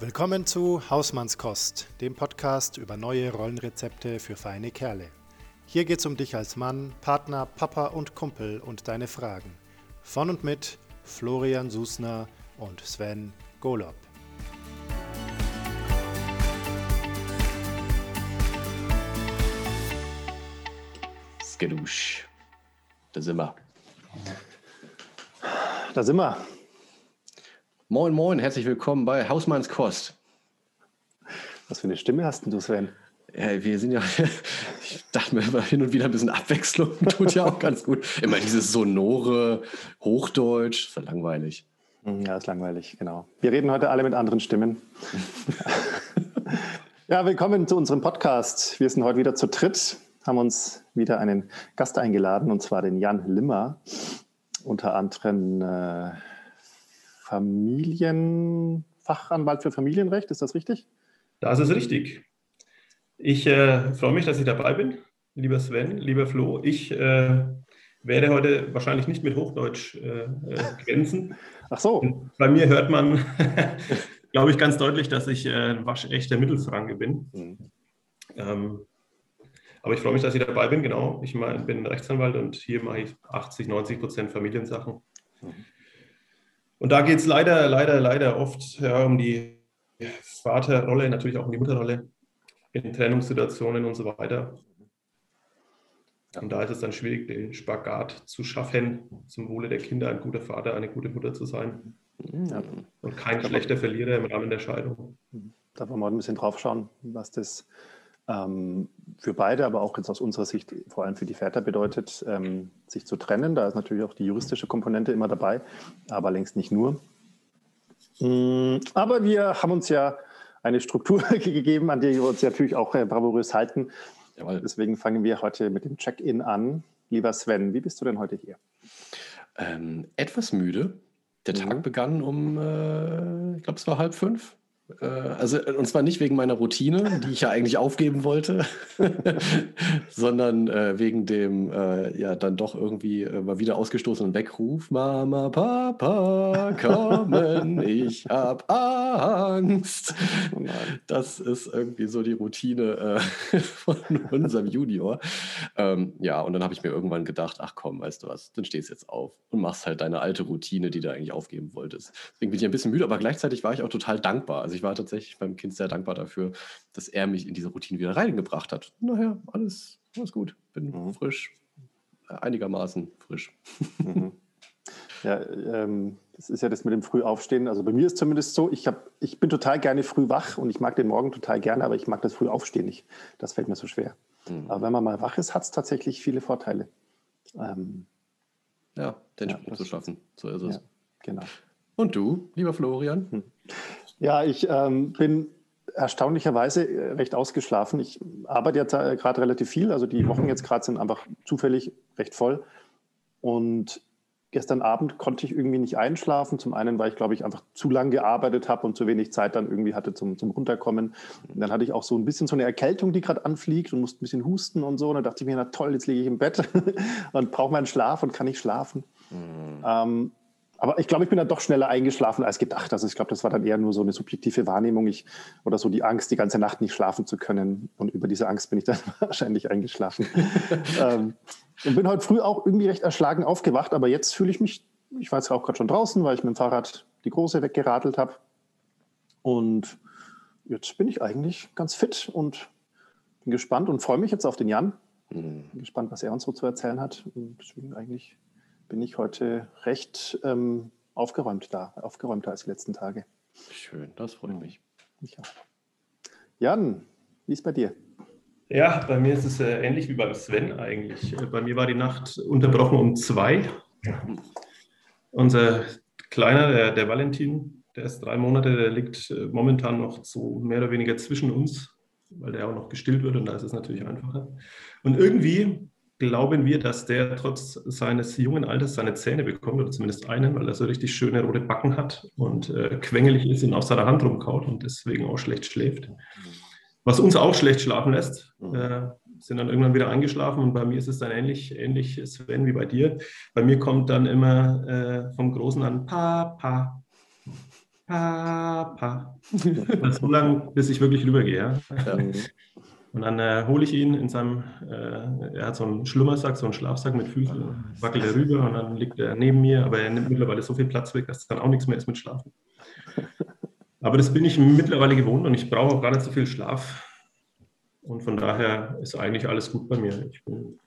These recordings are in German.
Willkommen zu Hausmannskost, dem Podcast über neue Rollenrezepte für feine Kerle. Hier geht's um dich als Mann, Partner, Papa und Kumpel und deine Fragen. Von und mit Florian Susner und Sven Golob. Skedusch. Da sind wir. Da sind wir. Moin, moin, herzlich willkommen bei Hausmanns Kost. Was für eine Stimme hast denn du, Sven? Ja, wir sind ja, ich dachte mir immer hin und wieder ein bisschen Abwechslung tut ja auch ganz gut. Immer dieses sonore Hochdeutsch, ist ja langweilig. Hm, ja, ist langweilig, genau. Wir reden heute alle mit anderen Stimmen. ja, willkommen zu unserem Podcast. Wir sind heute wieder zu dritt haben uns wieder einen Gast eingeladen, und zwar den Jan Limmer, unter anderem äh, Familienfachanwalt für Familienrecht. Ist das richtig? Das ist richtig. Ich äh, freue mich, dass ich dabei bin, lieber Sven, lieber Flo. Ich äh, werde heute wahrscheinlich nicht mit Hochdeutsch äh, äh, glänzen. Ach so. Bei mir hört man, glaube ich, ganz deutlich, dass ich ein waschechter Mittelfranke bin. Mhm. Ähm, aber ich freue mich, dass ich dabei bin. Genau, ich bin Rechtsanwalt und hier mache ich 80, 90 Prozent Familiensachen. Mhm. Und da geht es leider, leider, leider oft ja, um die Vaterrolle, natürlich auch um die Mutterrolle in Trennungssituationen und so weiter. Und da ist es dann schwierig, den Spagat zu schaffen, zum Wohle der Kinder ein guter Vater, eine gute Mutter zu sein. Ja. Und kein schlechter Verlierer im Rahmen der Scheidung. Da wollen wir mal ein bisschen drauf schauen, was das ähm, für beide, aber auch jetzt aus unserer Sicht vor allem für die Väter bedeutet, ähm, sich zu trennen. Da ist natürlich auch die juristische Komponente immer dabei, aber längst nicht nur. Mm, aber wir haben uns ja eine Struktur gegeben, an der wir uns natürlich auch äh, bravourös halten. Jawohl. Deswegen fangen wir heute mit dem Check-in an. Lieber Sven, wie bist du denn heute hier? Ähm, etwas müde. Der mhm. Tag begann um, äh, ich glaube, es war halb fünf. Äh, also, und zwar nicht wegen meiner Routine, die ich ja eigentlich aufgeben wollte, sondern äh, wegen dem äh, ja dann doch irgendwie äh, mal wieder ausgestoßenen Weckruf: Mama, Papa, kommen, ich hab Angst. Oh das ist irgendwie so die Routine äh, von unserem Junior. Ähm, ja, und dann habe ich mir irgendwann gedacht: Ach komm, weißt du was, dann stehst jetzt auf und machst halt deine alte Routine, die du eigentlich aufgeben wolltest. Deswegen bin ich ein bisschen müde, aber gleichzeitig war ich auch total dankbar. Also ich war tatsächlich beim Kind sehr dankbar dafür, dass er mich in diese Routine wieder reingebracht hat. Naja, alles, alles gut. Bin mhm. frisch, einigermaßen frisch. Mhm. Ja, ähm, das ist ja das mit dem Frühaufstehen. Also bei mir ist zumindest so, ich, hab, ich bin total gerne früh wach und ich mag den Morgen total gerne, aber ich mag das Frühaufstehen nicht. Das fällt mir so schwer. Mhm. Aber wenn man mal wach ist, hat es tatsächlich viele Vorteile. Ähm, ja, den ja, Sprung zu schaffen. So ist es. Ja, genau. Und du, lieber Florian? Hm. Ja, ich ähm, bin erstaunlicherweise äh, recht ausgeschlafen. Ich arbeite jetzt äh, gerade relativ viel, also die Wochen jetzt gerade sind einfach zufällig recht voll. Und gestern Abend konnte ich irgendwie nicht einschlafen. Zum einen, weil ich, glaube ich, einfach zu lange gearbeitet habe und zu wenig Zeit dann irgendwie hatte zum, zum Runterkommen. Und dann hatte ich auch so ein bisschen so eine Erkältung, die gerade anfliegt und musste ein bisschen husten und so. Und dann dachte ich mir, na toll, jetzt liege ich im Bett und brauche meinen Schlaf und kann nicht schlafen. Mhm. Ähm, aber ich glaube, ich bin dann doch schneller eingeschlafen als gedacht. Also ich glaube, das war dann eher nur so eine subjektive Wahrnehmung ich, oder so die Angst, die ganze Nacht nicht schlafen zu können. Und über diese Angst bin ich dann wahrscheinlich eingeschlafen. ähm, und bin heute früh auch irgendwie recht erschlagen aufgewacht. Aber jetzt fühle ich mich, ich war jetzt auch gerade schon draußen, weil ich mit dem Fahrrad die Große weggeradelt habe. Und jetzt bin ich eigentlich ganz fit und bin gespannt und freue mich jetzt auf den Jan. Mhm. Bin gespannt, was er uns so zu erzählen hat. Und deswegen eigentlich bin ich heute recht ähm, aufgeräumt da, aufgeräumter als die letzten Tage. Schön, das freut mich. Ich auch. Jan, wie ist bei dir? Ja, bei mir ist es äh, ähnlich wie beim Sven eigentlich. Äh, bei mir war die Nacht unterbrochen um zwei. Unser Kleiner, der, der Valentin, der ist drei Monate, der liegt äh, momentan noch so mehr oder weniger zwischen uns, weil der auch noch gestillt wird und da ist es natürlich einfacher. Und irgendwie glauben wir, dass der trotz seines jungen Alters seine Zähne bekommt, oder zumindest einen, weil er so richtig schöne rote Backen hat und äh, quengelig ist und auf seiner Hand rumkaut und deswegen auch schlecht schläft. Was uns auch schlecht schlafen lässt, mhm. äh, sind dann irgendwann wieder eingeschlafen und bei mir ist es dann ähnlich, ähnlich Sven, wie bei dir. Bei mir kommt dann immer äh, vom Großen an Papa. Papa. so lange, bis ich wirklich rübergehe. Ja? Und dann äh, hole ich ihn in seinem, äh, er hat so einen Schlummersack, so einen Schlafsack mit Füßen, wackelt er rüber und dann liegt er neben mir, aber er nimmt mittlerweile so viel Platz weg, dass es dann auch nichts mehr ist mit Schlafen. Aber das bin ich mittlerweile gewohnt und ich brauche auch gar nicht so viel Schlaf. Und von daher ist eigentlich alles gut bei mir. Ich bin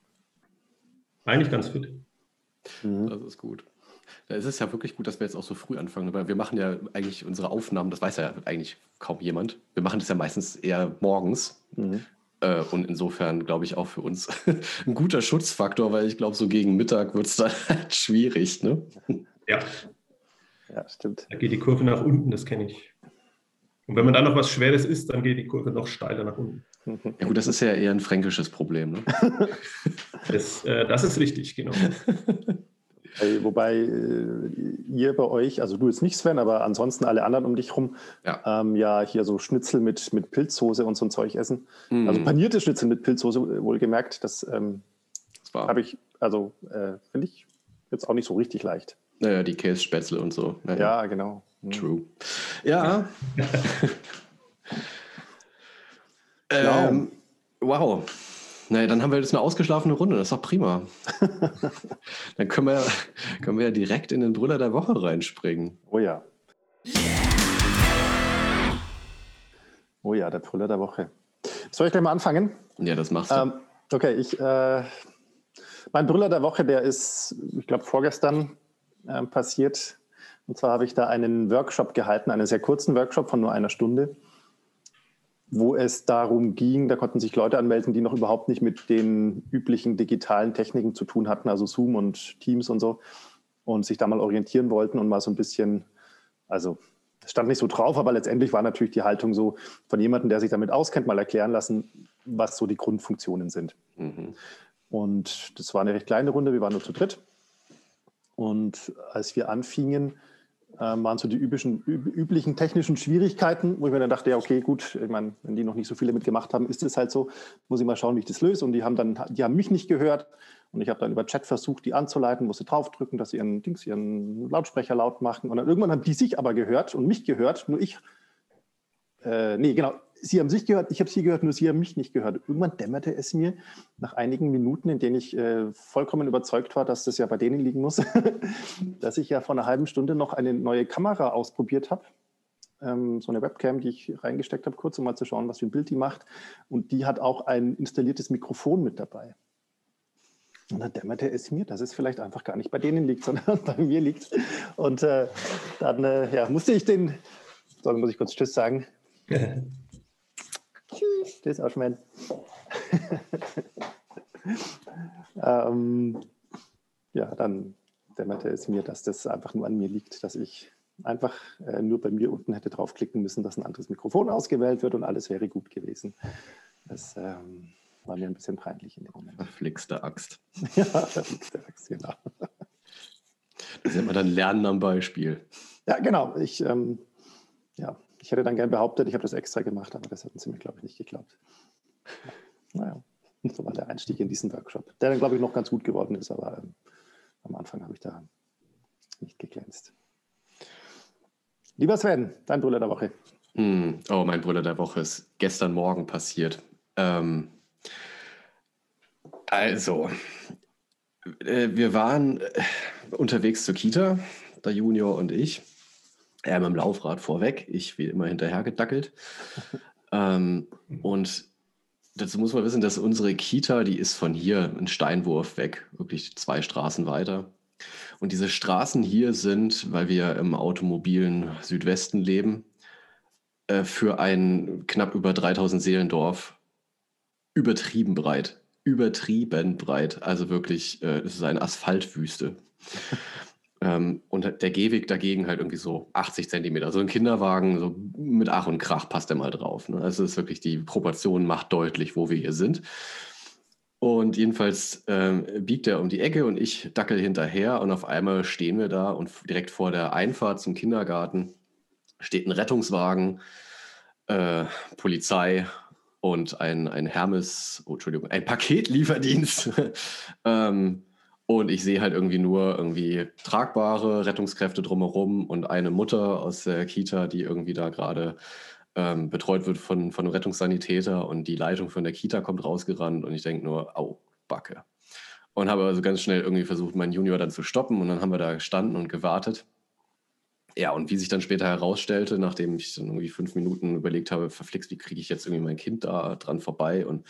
eigentlich ganz fit. Mhm. Das ist gut. Da ist es ja wirklich gut, dass wir jetzt auch so früh anfangen, weil wir machen ja eigentlich unsere Aufnahmen, das weiß ja eigentlich kaum jemand. Wir machen das ja meistens eher morgens. Mhm. Äh, und insofern glaube ich auch für uns ein guter Schutzfaktor, weil ich glaube, so gegen Mittag wird es dann halt schwierig. Ne? Ja. Ja, stimmt. Da geht die Kurve nach unten, das kenne ich. Und wenn man dann noch was Schweres isst, dann geht die Kurve noch steiler nach unten. Ja gut, das ist ja eher ein fränkisches Problem. Ne? das, äh, das ist richtig, genau. Wobei äh, ihr bei euch, also du jetzt nicht Sven, aber ansonsten alle anderen um dich rum, ja, ähm, ja hier so Schnitzel mit, mit Pilzsoße und so ein Zeug essen. Mhm. Also panierte Schnitzel mit Pilzsoße, wohlgemerkt, das, ähm, das habe ich, also äh, finde ich jetzt auch nicht so richtig leicht. Naja, die Kässpätzle und so. Naja. Ja, genau. Mhm. True. Ja. ähm, wow. Naja, dann haben wir jetzt eine ausgeschlafene Runde. Das ist doch prima. dann können wir, können wir ja direkt in den Brüller der Woche reinspringen. Oh ja. Oh ja, der Brüller der Woche. Soll ich gleich mal anfangen? Ja, das machst du. Ähm, okay, ich, äh, mein Brüller der Woche, der ist, ich glaube, vorgestern äh, passiert. Und zwar habe ich da einen Workshop gehalten, einen sehr kurzen Workshop von nur einer Stunde wo es darum ging, da konnten sich Leute anmelden, die noch überhaupt nicht mit den üblichen digitalen Techniken zu tun hatten, also Zoom und Teams und so, und sich da mal orientieren wollten und mal so ein bisschen, also es stand nicht so drauf, aber letztendlich war natürlich die Haltung so von jemandem, der sich damit auskennt, mal erklären lassen, was so die Grundfunktionen sind. Mhm. Und das war eine recht kleine Runde, wir waren nur zu dritt. Und als wir anfingen, ähm, waren so die üblichen, üblichen technischen Schwierigkeiten, wo ich mir dann dachte, ja, okay, gut, ich meine, wenn die noch nicht so viele mitgemacht haben, ist es halt so, muss ich mal schauen, wie ich das löse. Und die haben dann, die haben mich nicht gehört. Und ich habe dann über Chat versucht, die anzuleiten, sie draufdrücken, dass sie ihren Dings, ihren Lautsprecher laut machen. Und dann irgendwann haben die sich aber gehört und mich gehört, nur ich. Äh, nee, genau, Sie haben sich gehört, ich habe Sie gehört, nur Sie haben mich nicht gehört. Irgendwann dämmerte es mir nach einigen Minuten, in denen ich äh, vollkommen überzeugt war, dass das ja bei denen liegen muss, dass ich ja vor einer halben Stunde noch eine neue Kamera ausprobiert habe. Ähm, so eine Webcam, die ich reingesteckt habe, kurz um mal zu schauen, was für ein Bild die macht. Und die hat auch ein installiertes Mikrofon mit dabei. Und dann dämmerte es mir, dass es vielleicht einfach gar nicht bei denen liegt, sondern bei mir liegt. Und äh, dann äh, ja, musste ich den, so, muss ich kurz Tschüss sagen. Tschüss. Tschüss, Oschmann. ähm, ja, dann dämmerte es mir, dass das einfach nur an mir liegt, dass ich einfach äh, nur bei mir unten hätte draufklicken müssen, dass ein anderes Mikrofon ausgewählt wird und alles wäre gut gewesen. Das ähm, war mir ein bisschen peinlich in dem Moment. Verflixte Axt. ja, verflixte Axt, genau. Das nennt man dann Lernen am Beispiel. Ja, genau. Ich, ähm, ja, ich hätte dann gern behauptet, ich habe das extra gemacht, aber das hätten sie mir, glaube ich, nicht geglaubt. Naja, so war der Einstieg in diesen Workshop, der dann, glaube ich, noch ganz gut geworden ist, aber ähm, am Anfang habe ich da nicht geglänzt. Lieber Sven, dein Brüller der Woche. Mm, oh, mein Brüller der Woche ist gestern Morgen passiert. Ähm, also, äh, wir waren äh, unterwegs zur Kita, der Junior und ich. Er mit dem Laufrad vorweg, ich wie immer hinterher gedackelt. ähm, und dazu muss man wissen, dass unsere Kita, die ist von hier ein Steinwurf weg, wirklich zwei Straßen weiter. Und diese Straßen hier sind, weil wir im automobilen Südwesten leben, äh, für ein knapp über 3000 Seelendorf übertrieben breit. Übertrieben breit. Also wirklich, äh, es ist eine Asphaltwüste. Ähm, und der Gehweg dagegen halt irgendwie so 80 Zentimeter. So ein Kinderwagen, so mit Ach und Krach passt er mal drauf. Ne? Also es ist wirklich, die Proportion macht deutlich, wo wir hier sind. Und jedenfalls ähm, biegt er um die Ecke und ich dackel hinterher und auf einmal stehen wir da und direkt vor der Einfahrt zum Kindergarten steht ein Rettungswagen, äh, Polizei und ein, ein Hermes, oh, Entschuldigung, ein Paketlieferdienst. ähm, Und ich sehe halt irgendwie nur irgendwie tragbare Rettungskräfte drumherum und eine Mutter aus der Kita, die irgendwie da gerade ähm, betreut wird von, von einem Rettungssanitäter und die Leitung von der Kita kommt rausgerannt und ich denke nur, au, Backe. Und habe also ganz schnell irgendwie versucht, meinen Junior dann zu stoppen und dann haben wir da gestanden und gewartet. Ja, und wie sich dann später herausstellte, nachdem ich dann irgendwie fünf Minuten überlegt habe, verflixt, wie kriege ich jetzt irgendwie mein Kind da dran vorbei und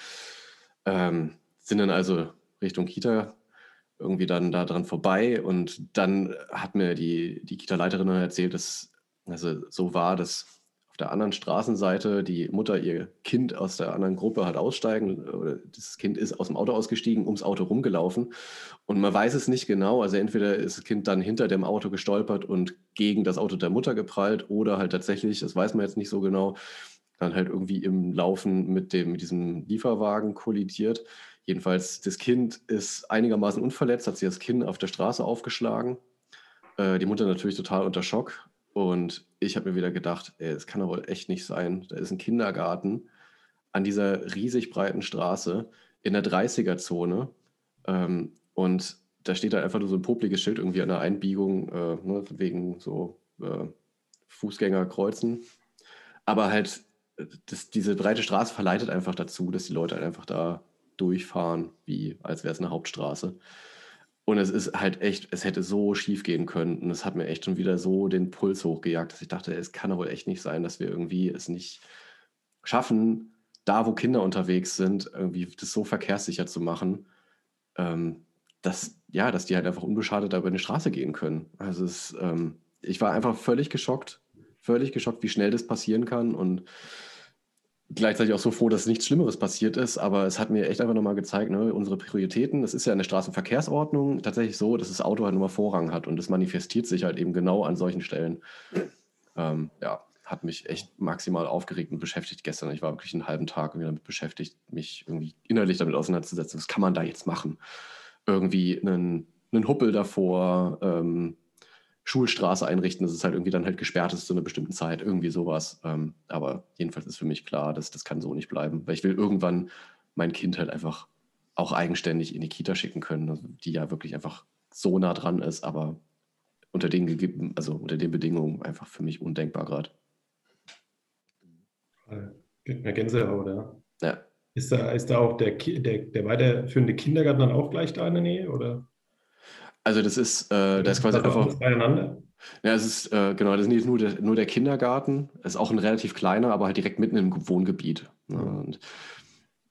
ähm, sind dann also Richtung Kita irgendwie dann da dran vorbei. Und dann hat mir die, die Kita-Leiterin erzählt, dass also so war, dass auf der anderen Straßenseite die Mutter ihr Kind aus der anderen Gruppe hat aussteigen oder das Kind ist aus dem Auto ausgestiegen, ums Auto rumgelaufen. Und man weiß es nicht genau, also entweder ist das Kind dann hinter dem Auto gestolpert und gegen das Auto der Mutter geprallt oder halt tatsächlich, das weiß man jetzt nicht so genau, dann halt irgendwie im Laufen mit dem mit diesem Lieferwagen kollidiert. Jedenfalls, das Kind ist einigermaßen unverletzt, hat sich das Kind auf der Straße aufgeschlagen. Äh, die Mutter natürlich total unter Schock. Und ich habe mir wieder gedacht, es kann doch wohl echt nicht sein. Da ist ein Kindergarten an dieser riesig breiten Straße in der 30er-Zone. Ähm, und da steht da einfach nur so ein popliges Schild irgendwie an der Einbiegung, äh, ne, wegen so äh, Fußgängerkreuzen. Aber halt, äh, das, diese breite Straße verleitet einfach dazu, dass die Leute halt einfach da durchfahren, wie als wäre es eine Hauptstraße. Und es ist halt echt, es hätte so schief gehen können. Und es hat mir echt schon wieder so den Puls hochgejagt, dass ich dachte, es kann doch wohl echt nicht sein, dass wir irgendwie es nicht schaffen, da wo Kinder unterwegs sind, irgendwie das so verkehrssicher zu machen, ähm, dass, ja, dass die halt einfach unbeschadet über eine Straße gehen können. Also es, ähm, ich war einfach völlig geschockt, völlig geschockt, wie schnell das passieren kann. Und gleichzeitig auch so froh, dass nichts Schlimmeres passiert ist, aber es hat mir echt einfach nochmal gezeigt, ne, unsere Prioritäten, das ist ja in der Straßenverkehrsordnung tatsächlich so, dass das Auto halt nur mal Vorrang hat und das manifestiert sich halt eben genau an solchen Stellen. Ähm, ja, hat mich echt maximal aufgeregt und beschäftigt gestern. Ich war wirklich einen halben Tag irgendwie damit beschäftigt, mich irgendwie innerlich damit auseinanderzusetzen. Was kann man da jetzt machen? Irgendwie einen, einen Huppel davor, ähm, Schulstraße einrichten, dass es halt irgendwie dann halt gesperrt ist zu einer bestimmten Zeit, irgendwie sowas. Ähm, aber jedenfalls ist für mich klar, dass das kann so nicht bleiben, weil ich will irgendwann mein Kind halt einfach auch eigenständig in die Kita schicken können, also die ja wirklich einfach so nah dran ist, aber unter den, also unter den Bedingungen einfach für mich undenkbar gerade. Eine Gänsehaut, ja. ja. Ist da, ist da auch der, der, der weiterführende Kindergarten dann auch gleich da in der Nähe? Oder? Also das ist, äh, das ist quasi einfach. Beieinander? Ja, es ist, äh, genau, das ist nicht nur der, nur der Kindergarten. Es ist auch ein relativ kleiner, aber halt direkt mitten im Wohngebiet. Ne? Und,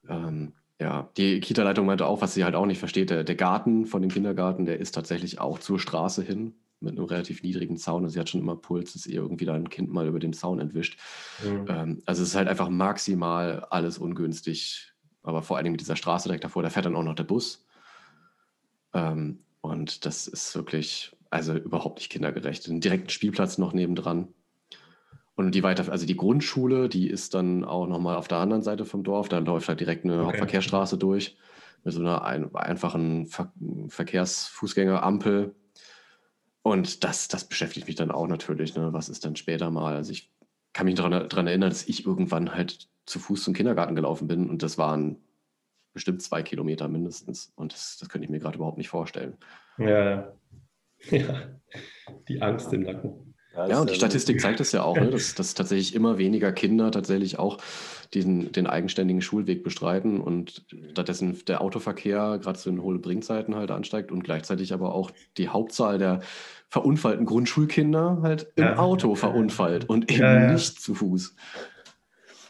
ähm, ja, die Kita-Leitung meinte auch, was sie halt auch nicht versteht, der, der Garten von dem Kindergarten, der ist tatsächlich auch zur Straße hin mit einem relativ niedrigen Zaun. Und sie hat schon immer Puls, dass ihr irgendwie da ein Kind mal über den Zaun entwischt. Mhm. Ähm, also es ist halt einfach maximal alles ungünstig. Aber vor allem mit dieser Straße direkt davor, da fährt dann auch noch der Bus. Ähm, und das ist wirklich, also überhaupt nicht kindergerecht. Einen direkten Spielplatz noch nebendran. Und die weiter, also die Grundschule, die ist dann auch nochmal auf der anderen Seite vom Dorf. Da läuft halt direkt eine okay. Hauptverkehrsstraße durch mit so einer ein, einfachen Ver Verkehrsfußgängerampel. Und das, das beschäftigt mich dann auch natürlich. Ne? Was ist dann später mal? Also ich kann mich daran erinnern, dass ich irgendwann halt zu Fuß zum Kindergarten gelaufen bin und das waren bestimmt zwei Kilometer mindestens. Und das, das könnte ich mir gerade überhaupt nicht vorstellen. Ja, ja. Die Angst im Nacken. Ja, und die Statistik zeigt es ja auch, ne, dass, dass tatsächlich immer weniger Kinder tatsächlich auch diesen, den eigenständigen Schulweg bestreiten und stattdessen der Autoverkehr gerade zu den hohen Bringzeiten halt ansteigt und gleichzeitig aber auch die Hauptzahl der verunfallten Grundschulkinder halt im ja. Auto verunfallt und eben ja, ja. nicht zu Fuß.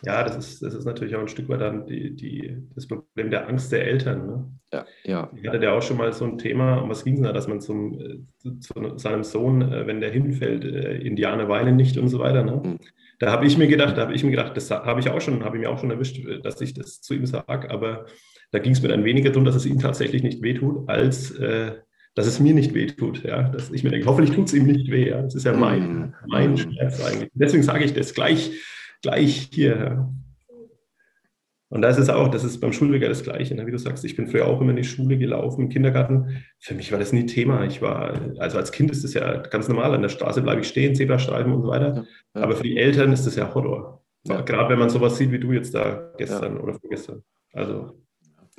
Ja, das ist, das ist natürlich auch ein Stück weit dann die, die, das Problem der Angst der Eltern. Ne? Ja, ja. Ich hatte ja auch schon mal so ein Thema, um was ging es da, dass man zum, äh, zu seinem Sohn, äh, wenn der hinfällt, äh, Indianer weinen nicht und so weiter. Ne? Mhm. Da habe ich mir gedacht, da habe ich mir gedacht, das habe ich auch schon, habe ich mir auch schon erwischt, dass ich das zu ihm sage, aber da ging es mir dann weniger darum, dass es ihm tatsächlich nicht wehtut, als äh, dass es mir nicht wehtut. Ja? Dass ich mir denke, hoffentlich tut es ihm nicht weh. Ja? Das ist ja mein, mhm. mein Schmerz eigentlich. Deswegen sage ich das gleich gleich hier. Und da ist es auch, das ist beim Schulweg das Gleiche. Ne? Wie du sagst, ich bin früher auch immer in die Schule gelaufen, im Kindergarten. Für mich war das nie Thema. Ich war, also als Kind ist das ja ganz normal, an der Straße bleibe ich stehen, Zebrastreifen und so weiter. Ja. Aber für die Eltern ist das ja Horror. Ja. Gerade wenn man sowas sieht wie du jetzt da gestern ja. oder vorgestern. Also.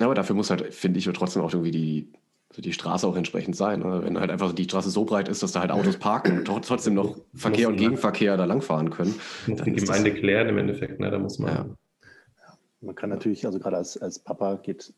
Ja, aber dafür muss halt, finde ich, trotzdem auch irgendwie die, die Straße auch entsprechend sein. Ne? Wenn halt einfach die Straße so breit ist, dass da halt Autos parken und trotzdem noch Verkehr und Gegenverkehr da langfahren können. Muss die Gemeinde klären im Endeffekt, ne? da muss man. Ja. Man kann natürlich, also gerade als, als Papa geht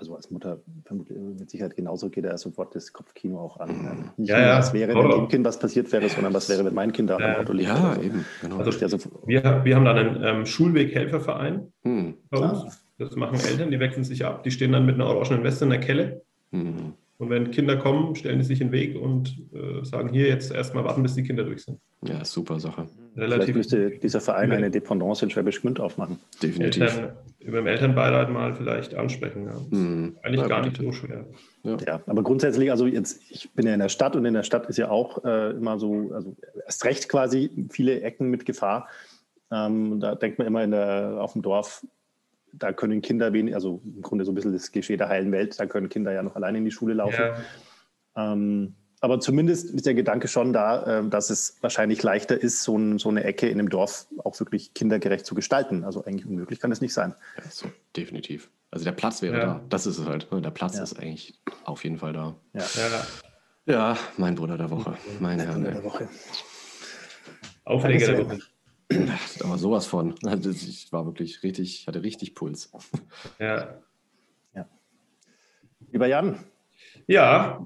also als Mutter mit Sicherheit genauso geht er sofort das Kopfkino auch an. Ne? Nicht ja, nur, ja. was wäre, wenn dem Kind was passiert wäre, sondern was wäre, wenn mein Kind da ja, am Auto liegt. Ja, so. eben. Genau. Also, wir, wir haben dann einen ähm, Schulweghelferverein hm. bei uns. Ah. Das machen Eltern, die wechseln sich ab. Die stehen dann mit einer orangenen Weste in der Kelle. Hm. Und wenn Kinder kommen, stellen die sich in den Weg und äh, sagen, hier jetzt erstmal warten, bis die Kinder durch sind. Ja, super Sache. Relativ Vielleicht müsste dieser Verein eine Dependance in Schwäbisch Gmünd aufmachen. Definitiv. Eltern, über dem Elternbeirat mal vielleicht ansprechen. Ja. Mhm. Eigentlich ja, gar nicht so schwer. Ja. ja. aber grundsätzlich, also jetzt, ich bin ja in der Stadt und in der Stadt ist ja auch äh, immer so, also erst recht quasi viele Ecken mit Gefahr. Ähm, da denkt man immer in der, auf dem Dorf, da können Kinder wenig, also im Grunde so ein bisschen das Klischee der heilen Welt, da können Kinder ja noch alleine in die Schule laufen. Ja. Ähm, aber zumindest ist der Gedanke schon da, äh, dass es wahrscheinlich leichter ist, so, ein, so, eine Ecke in einem Dorf auch wirklich kindergerecht zu gestalten. Also eigentlich unmöglich kann es nicht sein. Ja, so, definitiv. Also der Platz wäre ja. da. Das ist es halt. Ne? Der Platz ja. ist eigentlich auf jeden Fall da. Ja, ja. mein Bruder der Woche. Meine Herren. Der Woche. Aufreger der Woche. Aber sowas von. Ich war wirklich richtig, hatte richtig Puls. Ja. ja. Lieber Jan. Ja,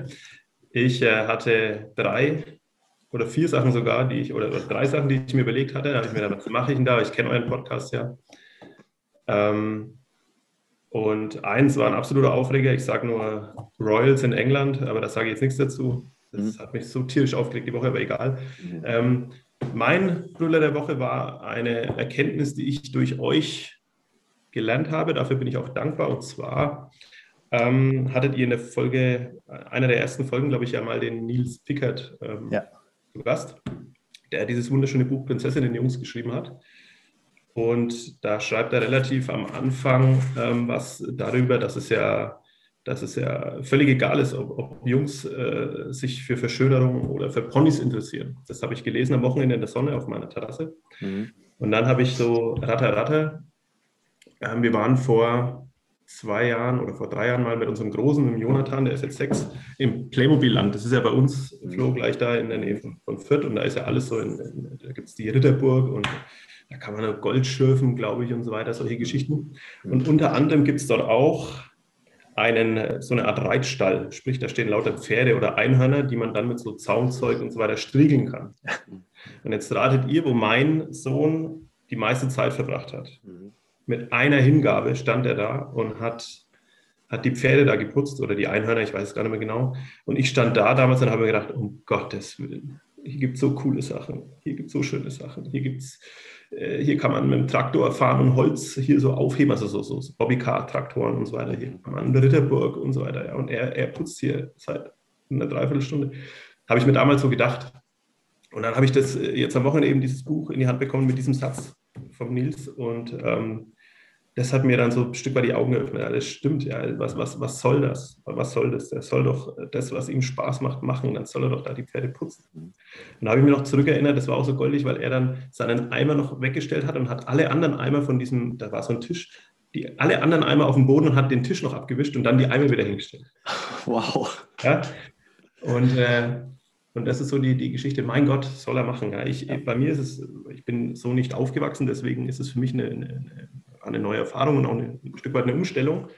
ich äh, hatte drei oder vier Sachen sogar, die ich, oder, oder drei Sachen, die ich mir überlegt hatte. Da habe ich mir gedacht, was mache ich denn da? Ich kenne euren Podcast ja. Ähm, und eins war ein absoluter Aufreger. Ich sage nur Royals in England, aber da sage ich jetzt nichts dazu. Das mhm. hat mich so tierisch aufgeregt die Woche, aber egal. Mhm. Ähm, mein Brüller der Woche war eine Erkenntnis, die ich durch euch gelernt habe. Dafür bin ich auch dankbar. Und zwar ähm, hattet ihr in der Folge, einer der ersten Folgen, glaube ich, ja mal den Nils Pickert ähm, ja. zu Gast, der dieses wunderschöne Buch Prinzessin den Jungs geschrieben hat. Und da schreibt er relativ am Anfang ähm, was darüber, dass es ja dass es ja völlig egal ist, ob, ob Jungs äh, sich für Verschönerung oder für Ponys interessieren. Das habe ich gelesen am Wochenende in der Sonne auf meiner Terrasse. Mhm. Und dann habe ich so Ratter, Ratter. Ähm, wir waren vor zwei Jahren oder vor drei Jahren mal mit unserem Großen, dem Jonathan, der ist jetzt sechs, im Playmobil-Land. Das ist ja bei uns, Flo, gleich da in der Nähe von, von Fürth. Und da ist ja alles so, in, in, da gibt es die Ritterburg und da kann man Gold schürfen, glaube ich, und so weiter, solche Geschichten. Und unter anderem gibt es dort auch einen, so eine Art Reitstall, sprich, da stehen lauter Pferde oder Einhörner, die man dann mit so Zaunzeug und so weiter striegeln kann. Und jetzt ratet ihr, wo mein Sohn die meiste Zeit verbracht hat. Mit einer Hingabe stand er da und hat, hat die Pferde da geputzt oder die Einhörner, ich weiß es gar nicht mehr genau. Und ich stand da damals und habe mir gedacht, um Gottes Willen, hier gibt es so coole Sachen, hier gibt es so schöne Sachen, hier gibt es äh, hier kann man mit dem Traktor fahren und Holz hier so aufheben, also so, so Bobbycar-Traktoren und so weiter. Hier kann man in Ritterburg und so weiter. Ja. Und er, er putzt hier seit einer Dreiviertelstunde. Habe ich mir damals so gedacht. Und dann habe ich das äh, jetzt am Wochenende eben dieses Buch in die Hand bekommen mit diesem Satz vom Nils. Und ähm, das hat mir dann so ein Stück weit die Augen geöffnet. Ja, das stimmt, ja, was, was, was soll das? Was soll das? Der soll doch das, was ihm Spaß macht, machen. Dann soll er doch da die Pferde putzen. Und da habe ich mich noch zurückerinnert, das war auch so goldig, weil er dann seinen Eimer noch weggestellt hat und hat alle anderen Eimer von diesem, da war so ein Tisch, die, alle anderen Eimer auf dem Boden und hat den Tisch noch abgewischt und dann die Eimer wieder hingestellt. Wow. Ja? Und, äh, und das ist so die, die Geschichte, mein Gott, soll er machen. Ja? Ich, bei mir ist es, ich bin so nicht aufgewachsen, deswegen ist es für mich eine, eine eine neue Erfahrung und auch ein Stück weit eine Umstellung.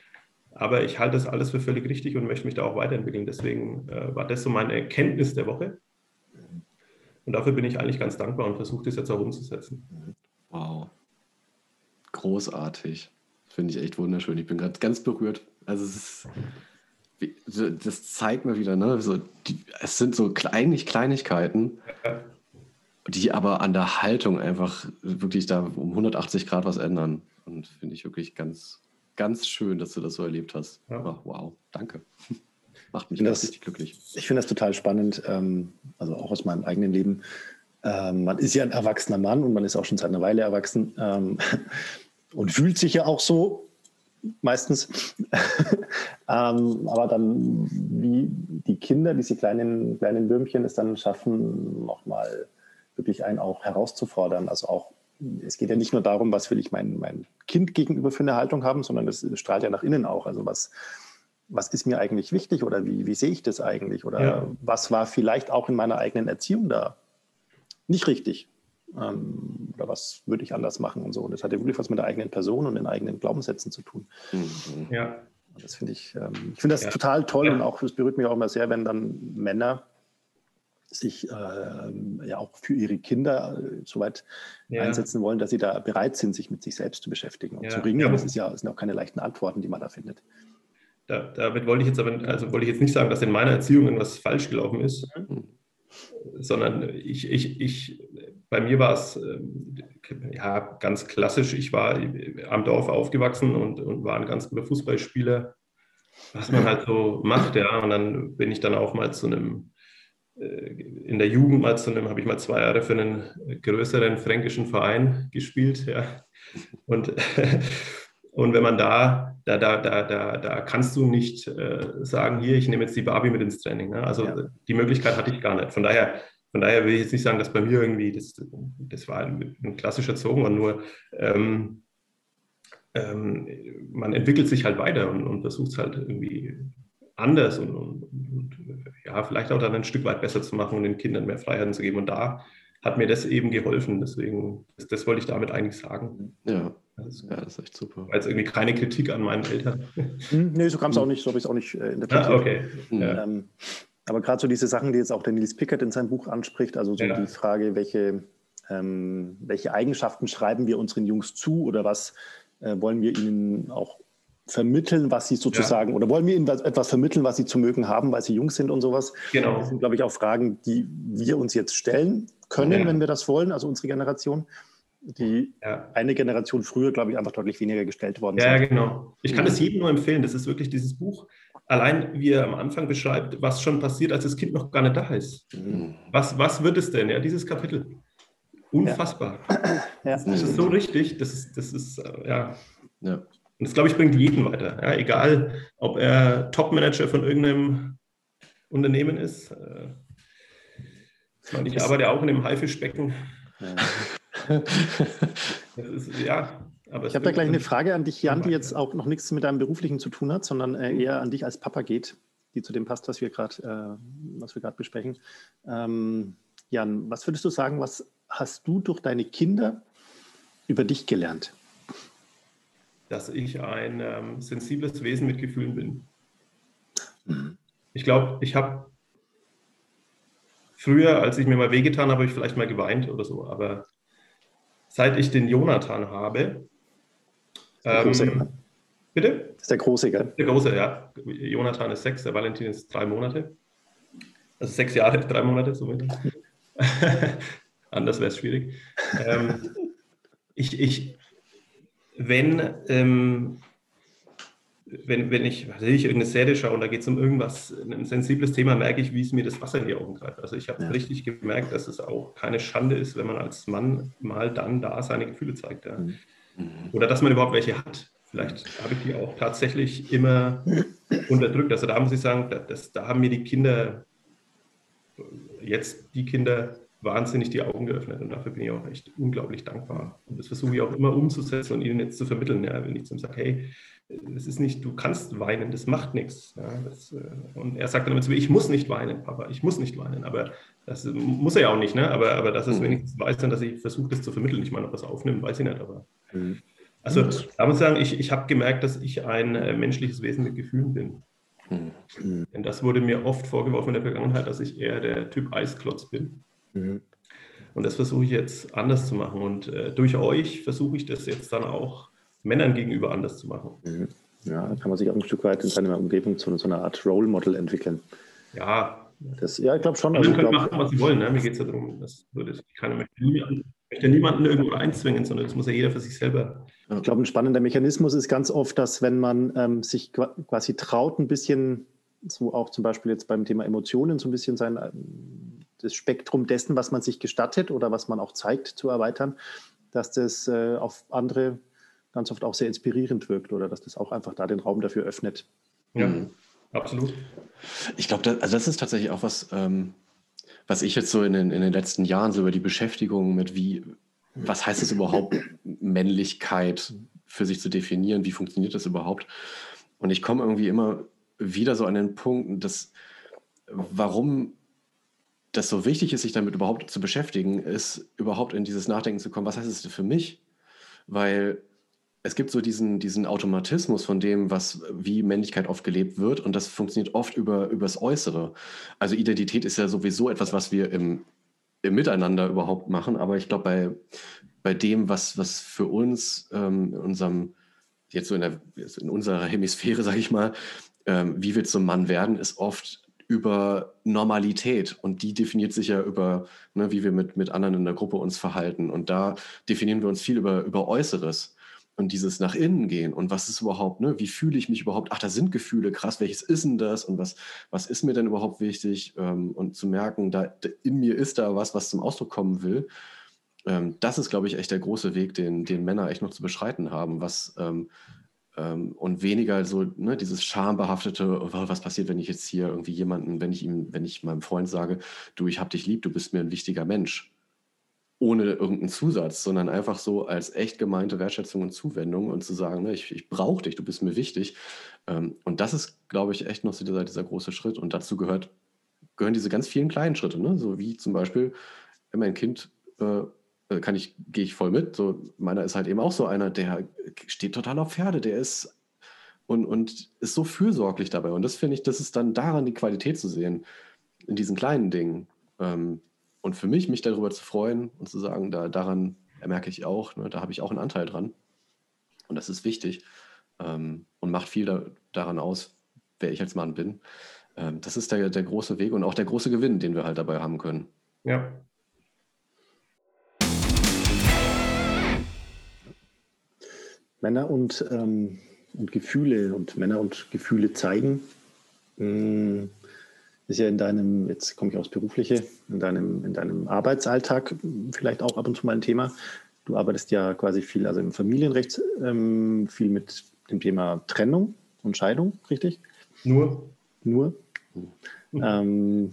Aber ich halte das alles für völlig richtig und möchte mich da auch weiterentwickeln. Deswegen äh, war das so meine Erkenntnis der Woche. Und dafür bin ich eigentlich ganz dankbar und versuche das jetzt auch umzusetzen. Wow. Großartig. Finde ich echt wunderschön. Ich bin gerade ganz berührt. Also es ist, das zeigt mir wieder, ne? So die, es sind so kleinig Kleinigkeiten, die aber an der Haltung einfach wirklich da um 180 Grad was ändern. Und finde ich wirklich ganz, ganz schön, dass du das so erlebt hast. Ja. Oh, wow, danke. Macht mich das, richtig glücklich. Ich finde das total spannend, ähm, also auch aus meinem eigenen Leben. Ähm, man ist ja ein erwachsener Mann und man ist auch schon seit einer Weile erwachsen ähm, und fühlt sich ja auch so meistens. ähm, aber dann, wie die Kinder, diese kleinen, kleinen Würmchen es dann schaffen, nochmal wirklich einen auch herauszufordern, also auch es geht ja nicht nur darum, was will ich mein, mein Kind gegenüber für eine Haltung haben, sondern es strahlt ja nach innen auch. Also was, was ist mir eigentlich wichtig oder wie, wie sehe ich das eigentlich oder ja. was war vielleicht auch in meiner eigenen Erziehung da nicht richtig ähm, oder was würde ich anders machen und so. Und das hat ja wirklich was mit der eigenen Person und den eigenen Glaubenssätzen zu tun. Mhm. Ja. Das finde ich, ähm, ich finde das ja. total toll ja. und auch, es berührt mich auch immer sehr, wenn dann Männer sich äh, ja auch für ihre Kinder äh, so weit ja. einsetzen wollen, dass sie da bereit sind, sich mit sich selbst zu beschäftigen und ja. zu ringen. Ja. Das ist ja, das sind auch keine leichten Antworten, die man da findet. Da, damit wollte ich jetzt aber, also wollte ich jetzt nicht sagen, dass in meiner Erziehung irgendwas falsch gelaufen ist, mhm. sondern ich, ich, ich, bei mir war es ähm, ja ganz klassisch. Ich war am Dorf aufgewachsen und, und war ein ganz guter Fußballspieler, was man halt so macht, ja. Und dann bin ich dann auch mal zu einem äh, in der Jugend mal zu einem, habe ich mal zwei Jahre für einen größeren fränkischen Verein gespielt. Ja. Und, und wenn man da, da, da, da, da, da kannst du nicht äh, sagen, hier, ich nehme jetzt die Barbie mit ins Training. Ne? Also ja. die Möglichkeit hatte ich gar nicht. Von daher, von daher will ich jetzt nicht sagen, dass bei mir irgendwie, das, das war ein, ein klassischer Zogen und nur ähm, ähm, man entwickelt sich halt weiter und, und versucht es halt irgendwie anders und, und, und, ja, vielleicht auch dann ein Stück weit besser zu machen und den Kindern mehr Freiheiten zu geben. Und da hat mir das eben geholfen. Deswegen, das, das wollte ich damit eigentlich sagen. Ja. Das, ja, das ist echt super. War jetzt irgendwie keine Kritik an meinen Eltern. Hm, nee, so kam es auch nicht, so habe ich es auch nicht äh, interpretiert. Ah, okay. Ja. Ähm, aber gerade so diese Sachen, die jetzt auch der Nils Pickert in seinem Buch anspricht, also so ja. die Frage, welche, ähm, welche Eigenschaften schreiben wir unseren Jungs zu oder was äh, wollen wir ihnen auch vermitteln, was sie sozusagen, ja. oder wollen wir ihnen etwas vermitteln, was sie zu mögen haben, weil sie jung sind und sowas. Genau. Das sind, glaube ich, auch Fragen, die wir uns jetzt stellen können, ja. wenn wir das wollen, also unsere Generation. Die ja. eine Generation früher, glaube ich, einfach deutlich weniger gestellt worden ja, sind. Ja, genau. Ich kann es jedem nur empfehlen. Das ist wirklich dieses Buch. Allein, wie er am Anfang beschreibt, was schon passiert, als das Kind noch gar nicht da ist. Mhm. Was, was wird es denn? Ja, dieses Kapitel. Unfassbar. Ja. Das ist so richtig. Das ist, das ist äh, ja. ja. Und das, glaube ich, bringt jeden weiter. Ja, egal, ob er Top-Manager von irgendeinem Unternehmen ist. Äh, ich, meine, ich arbeite auch in einem Haifischbecken. Ja. ist, ja aber ich habe da gleich eine Frage an dich, Jan, die jetzt auch noch nichts mit deinem Beruflichen zu tun hat, sondern äh, eher an dich als Papa geht, die zu dem passt, was wir gerade äh, besprechen. Ähm, Jan, was würdest du sagen, was hast du durch deine Kinder über dich gelernt? Dass ich ein ähm, sensibles Wesen mit Gefühlen bin. Mhm. Ich glaube, ich habe früher, als ich mir mal wehgetan habe, ich vielleicht mal geweint oder so, aber seit ich den Jonathan habe, ähm, große, bitte? Das ist der große, gell? Der große, ja. Jonathan ist sechs, der Valentin ist drei Monate. Also sechs Jahre, drei Monate, so Anders wäre es schwierig. ähm, ich, ich, wenn, ähm, wenn, wenn ich, was ich irgendeine Serie schaue und da geht es um irgendwas, ein sensibles Thema, merke ich, wie es mir das Wasser in die Augen greift. Also ich habe ja. richtig gemerkt, dass es auch keine Schande ist, wenn man als Mann mal dann da seine Gefühle zeigt. Ja. Mhm. Oder dass man überhaupt welche hat. Vielleicht habe ich die auch tatsächlich immer unterdrückt. Also da muss ich sagen, das, da haben mir die Kinder, jetzt die Kinder, wahnsinnig die Augen geöffnet und dafür bin ich auch echt unglaublich dankbar. Und das versuche ich auch immer umzusetzen und ihnen jetzt zu vermitteln. Ja, wenn ich zu ihm sage, hey, es ist nicht, du kannst weinen, das macht nichts. Ja, das, äh, und er sagt dann immer zu mir, ich muss nicht weinen, Papa, ich muss nicht weinen. Aber das muss er ja auch nicht, ne? aber, aber das ist mhm. wenigstens weiß dann, dass ich versuche, das zu vermitteln. Ich meine, ob er es aufnimmt, weiß ich nicht. Aber mhm. Also da muss ich sagen, ich, ich habe gemerkt, dass ich ein äh, menschliches Wesen mit Gefühlen bin. Mhm. Denn das wurde mir oft vorgeworfen in der Vergangenheit, dass ich eher der Typ Eisklotz bin. Mhm. Und das versuche ich jetzt anders zu machen. Und äh, durch euch versuche ich das jetzt dann auch Männern gegenüber anders zu machen. Mhm. Ja, da kann man sich auch ein Stück weit in seiner Umgebung zu so einer Art Role Model entwickeln. Ja. Das, ja, ich glaube schon. Also können machen, was sie wollen. Ne? Mir geht es ja darum, dass das, keiner möchte, niemanden, möchte niemanden irgendwo einzwingen, sondern das muss ja jeder für sich selber. Ich glaube, ein spannender Mechanismus ist ganz oft, dass wenn man ähm, sich quasi traut, ein bisschen, so auch zum Beispiel jetzt beim Thema Emotionen, so ein bisschen sein das Spektrum dessen, was man sich gestattet oder was man auch zeigt, zu erweitern, dass das äh, auf andere ganz oft auch sehr inspirierend wirkt oder dass das auch einfach da den Raum dafür öffnet. Ja, mhm. absolut. Ich glaube, das, also das ist tatsächlich auch was, ähm, was ich jetzt so in den, in den letzten Jahren so über die Beschäftigung mit wie, was heißt es überhaupt, Männlichkeit für sich zu definieren, wie funktioniert das überhaupt? Und ich komme irgendwie immer wieder so an den Punkt, dass warum das so wichtig ist, sich damit überhaupt zu beschäftigen, ist überhaupt in dieses Nachdenken zu kommen, was heißt es für mich? Weil es gibt so diesen, diesen Automatismus von dem, was wie Männlichkeit oft gelebt wird und das funktioniert oft über übers Äußere. Also Identität ist ja sowieso etwas, was wir im, im Miteinander überhaupt machen, aber ich glaube bei, bei dem, was, was für uns ähm, in unserem jetzt so in, der, in unserer Hemisphäre, sage ich mal, ähm, wie wir zum Mann werden, ist oft über Normalität und die definiert sich ja über, ne, wie wir mit, mit anderen in der Gruppe uns verhalten. Und da definieren wir uns viel über, über Äußeres und dieses nach innen gehen und was ist überhaupt, ne, wie fühle ich mich überhaupt? Ach, da sind Gefühle, krass, welches ist denn das und was, was ist mir denn überhaupt wichtig? Ähm, und zu merken, da in mir ist da was, was zum Ausdruck kommen will. Ähm, das ist, glaube ich, echt der große Weg, den, den Männer echt noch zu beschreiten haben, was ähm, und weniger so ne, dieses schambehaftete, oh, was passiert, wenn ich jetzt hier irgendwie jemanden, wenn ich ihm, wenn ich meinem Freund sage, du, ich hab dich lieb, du bist mir ein wichtiger Mensch, ohne irgendeinen Zusatz, sondern einfach so als echt gemeinte Wertschätzung und Zuwendung und zu sagen, ne, ich, ich brauche dich, du bist mir wichtig. Ähm, und das ist, glaube ich, echt noch dieser, dieser große Schritt. Und dazu gehört, gehören diese ganz vielen kleinen Schritte, ne? so wie zum Beispiel, wenn mein Kind äh, kann ich, gehe ich voll mit. So, meiner ist halt eben auch so einer, der steht total auf Pferde, der ist und, und ist so fürsorglich dabei. Und das finde ich, das ist dann daran die Qualität zu sehen, in diesen kleinen Dingen. Ähm, und für mich, mich darüber zu freuen und zu sagen, da, daran merke ich auch, ne, da habe ich auch einen Anteil dran. Und das ist wichtig ähm, und macht viel da, daran aus, wer ich als Mann bin. Ähm, das ist der, der große Weg und auch der große Gewinn, den wir halt dabei haben können. Ja, Männer und, ähm, und Gefühle und Männer und Gefühle zeigen. Hm, ist ja in deinem, jetzt komme ich aufs Berufliche, in deinem, in deinem Arbeitsalltag vielleicht auch ab und zu mal ein Thema. Du arbeitest ja quasi viel, also im Familienrecht, ähm, viel mit dem Thema Trennung und Scheidung, richtig? Nur. Nur. Mhm. Ähm,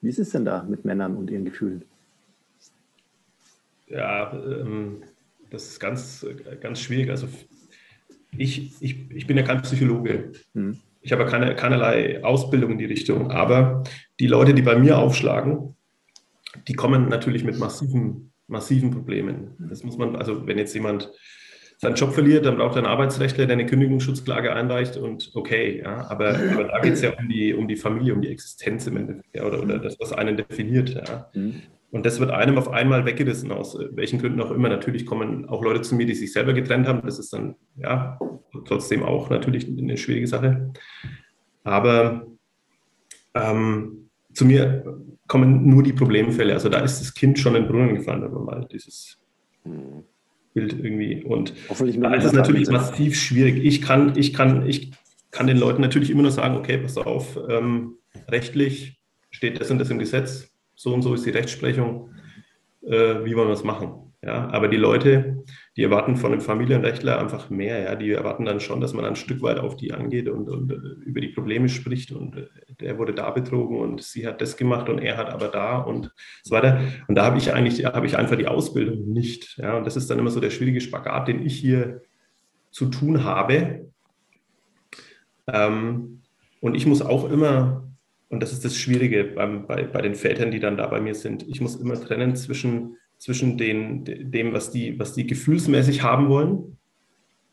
wie ist es denn da mit Männern und ihren Gefühlen? Ja, ähm, das ist ganz, ganz schwierig. Also ich, ich, ich bin ja kein Psychologe. Mhm. Ich habe keine, keinerlei Ausbildung in die Richtung. Aber die Leute, die bei mir aufschlagen, die kommen natürlich mit massiven, massiven Problemen. Das muss man, also wenn jetzt jemand seinen Job verliert, dann braucht er einen Arbeitsrechtler, der eine Kündigungsschutzklage einreicht und okay, ja, aber, aber da geht es ja um die, um die Familie, um die Existenz im Endeffekt, ja, oder, oder das, was einen definiert. Ja. Mhm. Und das wird einem auf einmal weggerissen, aus welchen Gründen auch immer. Natürlich kommen auch Leute zu mir, die sich selber getrennt haben. Das ist dann, ja, trotzdem auch natürlich eine schwierige Sache. Aber ähm, zu mir kommen nur die Problemfälle. Also da ist das Kind schon in den Brunnen gefallen, wenn man mal dieses Bild irgendwie. Und da ist es natürlich massiv schwierig. Ich kann, ich kann, ich kann den Leuten natürlich immer nur sagen, okay, pass auf, ähm, rechtlich steht das und das im Gesetz so und so ist die Rechtsprechung, äh, wie wollen wir es machen? Ja, aber die Leute, die erwarten von einem Familienrechtler einfach mehr. Ja, die erwarten dann schon, dass man ein Stück weit auf die angeht und, und äh, über die Probleme spricht und äh, der wurde da betrogen und sie hat das gemacht und er hat aber da und so weiter. Und da habe ich eigentlich, habe ich einfach die Ausbildung nicht. Ja, und das ist dann immer so der schwierige Spagat, den ich hier zu tun habe. Ähm, und ich muss auch immer und das ist das Schwierige beim, bei, bei den Vätern, die dann da bei mir sind. Ich muss immer trennen zwischen, zwischen den, dem, was die, was die gefühlsmäßig haben wollen